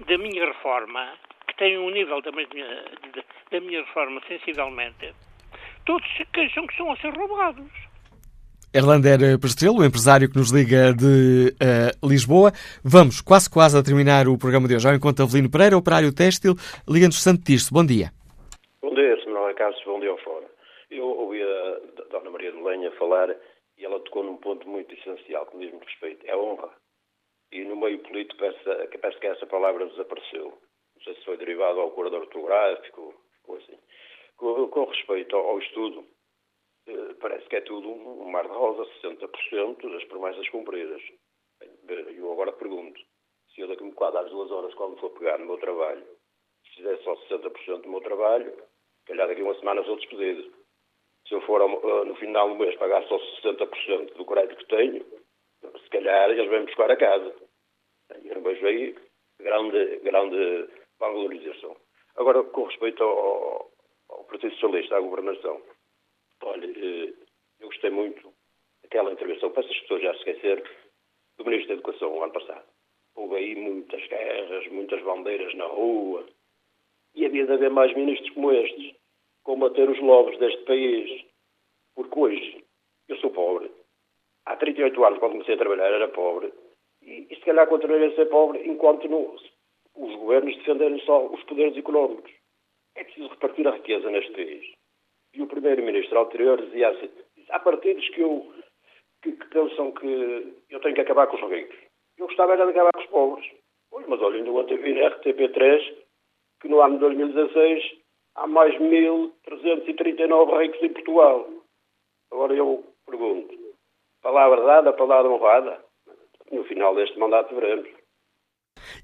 da minha reforma, que tem um nível da minha, da minha reforma sensivelmente, todos se queixam que estão a ser roubados. Erlander Pastrelo, o empresário que nos liga de uh, Lisboa. Vamos quase quase a terminar o programa de hoje. Ao encontro Avelino Pereira, operário têxtil, liga-nos Santo Tirso. Bom dia. Bom dia, Sr. Carlos. Bom dia ao fora. Eu ouvi a Dona Maria de Lenha falar e ela tocou num ponto muito essencial, que me diz muito respeito. É a honra. E no meio político parece, que essa palavra desapareceu. Não sei se foi derivado ao corredor ortográfico ou assim. Com, com respeito ao, ao estudo, eh, parece que é tudo um mar de rosa, 60% das promessas cumpridas. Eu agora pergunto, se eu daqui a um bocado às duas horas, quando for pegar no meu trabalho, se fizer só 60% do meu trabalho, calhar daqui a uma semana sou despedido. Se eu for eh, no final do mês pagar só 60% do crédito que tenho, se calhar eles vêm buscar a casa. Eu não vejo aí grande, grande valorização. Agora, com respeito ao, ao Partido Socialista, à governação, Olha, eh, eu gostei muito daquela intervenção, para essas pessoas já esquecer, do Ministro da Educação, o ano passado. Houve aí muitas guerras, muitas bandeiras na rua, e havia de haver mais ministros como estes, combater os lobos deste país. Porque hoje, eu sou pobre. Há 38 anos, quando comecei a trabalhar, era pobre. E, e se calhar continuarei a ser pobre enquanto não, os governos defenderem só os poderes económicos. É preciso repartir a riqueza neste país. E o primeiro-ministro anterior dizia assim: há partidos que, eu, que, que, pensam que eu tenho que acabar com os ricos. Eu gostava era de acabar com os pobres. Pois, mas olha, ainda ontem vi na RTP3 que no ano de 2016 há mais 1.339 ricos em Portugal. Agora eu pergunto: palavra dada, palavra honrada? No final deste mandato veremos.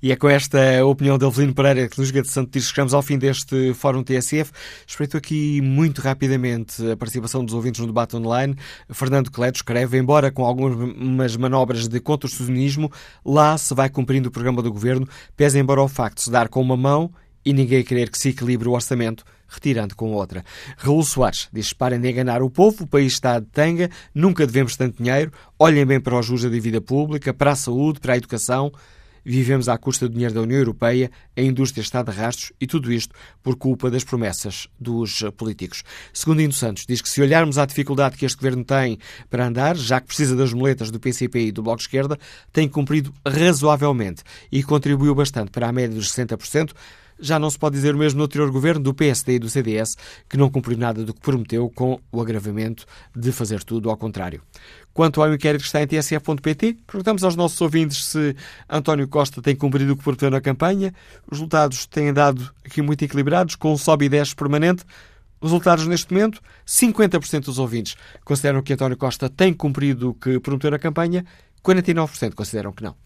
E é com esta opinião de Avelino Pereira que nos de Santo Tirso chegamos ao fim deste Fórum TSF. Espreito aqui muito rapidamente a participação dos ouvintes no debate online. Fernando Cleto escreve, embora com algumas manobras de contra-sucionismo, lá se vai cumprindo o programa do Governo, pese embora o facto de se dar com uma mão e ninguém querer que se equilibre o orçamento, retirando com outra. Raul Soares diz: parem de enganar o povo, o país está de tanga, nunca devemos tanto dinheiro, olhem bem para os juros da dívida pública, para a saúde, para a educação. Vivemos à custa do dinheiro da União Europeia, a indústria está de rastros e tudo isto por culpa das promessas dos políticos. Segundo Indo Santos, diz que se olharmos à dificuldade que este governo tem para andar, já que precisa das moletas do PCP e do Bloco de Esquerda, tem cumprido razoavelmente e contribuiu bastante para a média dos 60%. Já não se pode dizer o mesmo no anterior governo do PSD e do CDS, que não cumpriu nada do que prometeu com o agravamento de fazer tudo ao contrário. Quanto ao inquérito que está em tsf.pt, perguntamos aos nossos ouvintes se António Costa tem cumprido o que prometeu na campanha. Os resultados têm dado aqui muito equilibrados, com um sobe e 10 permanente. Resultados neste momento: 50% dos ouvintes consideram que António Costa tem cumprido o que prometeu na campanha, 49% consideram que não.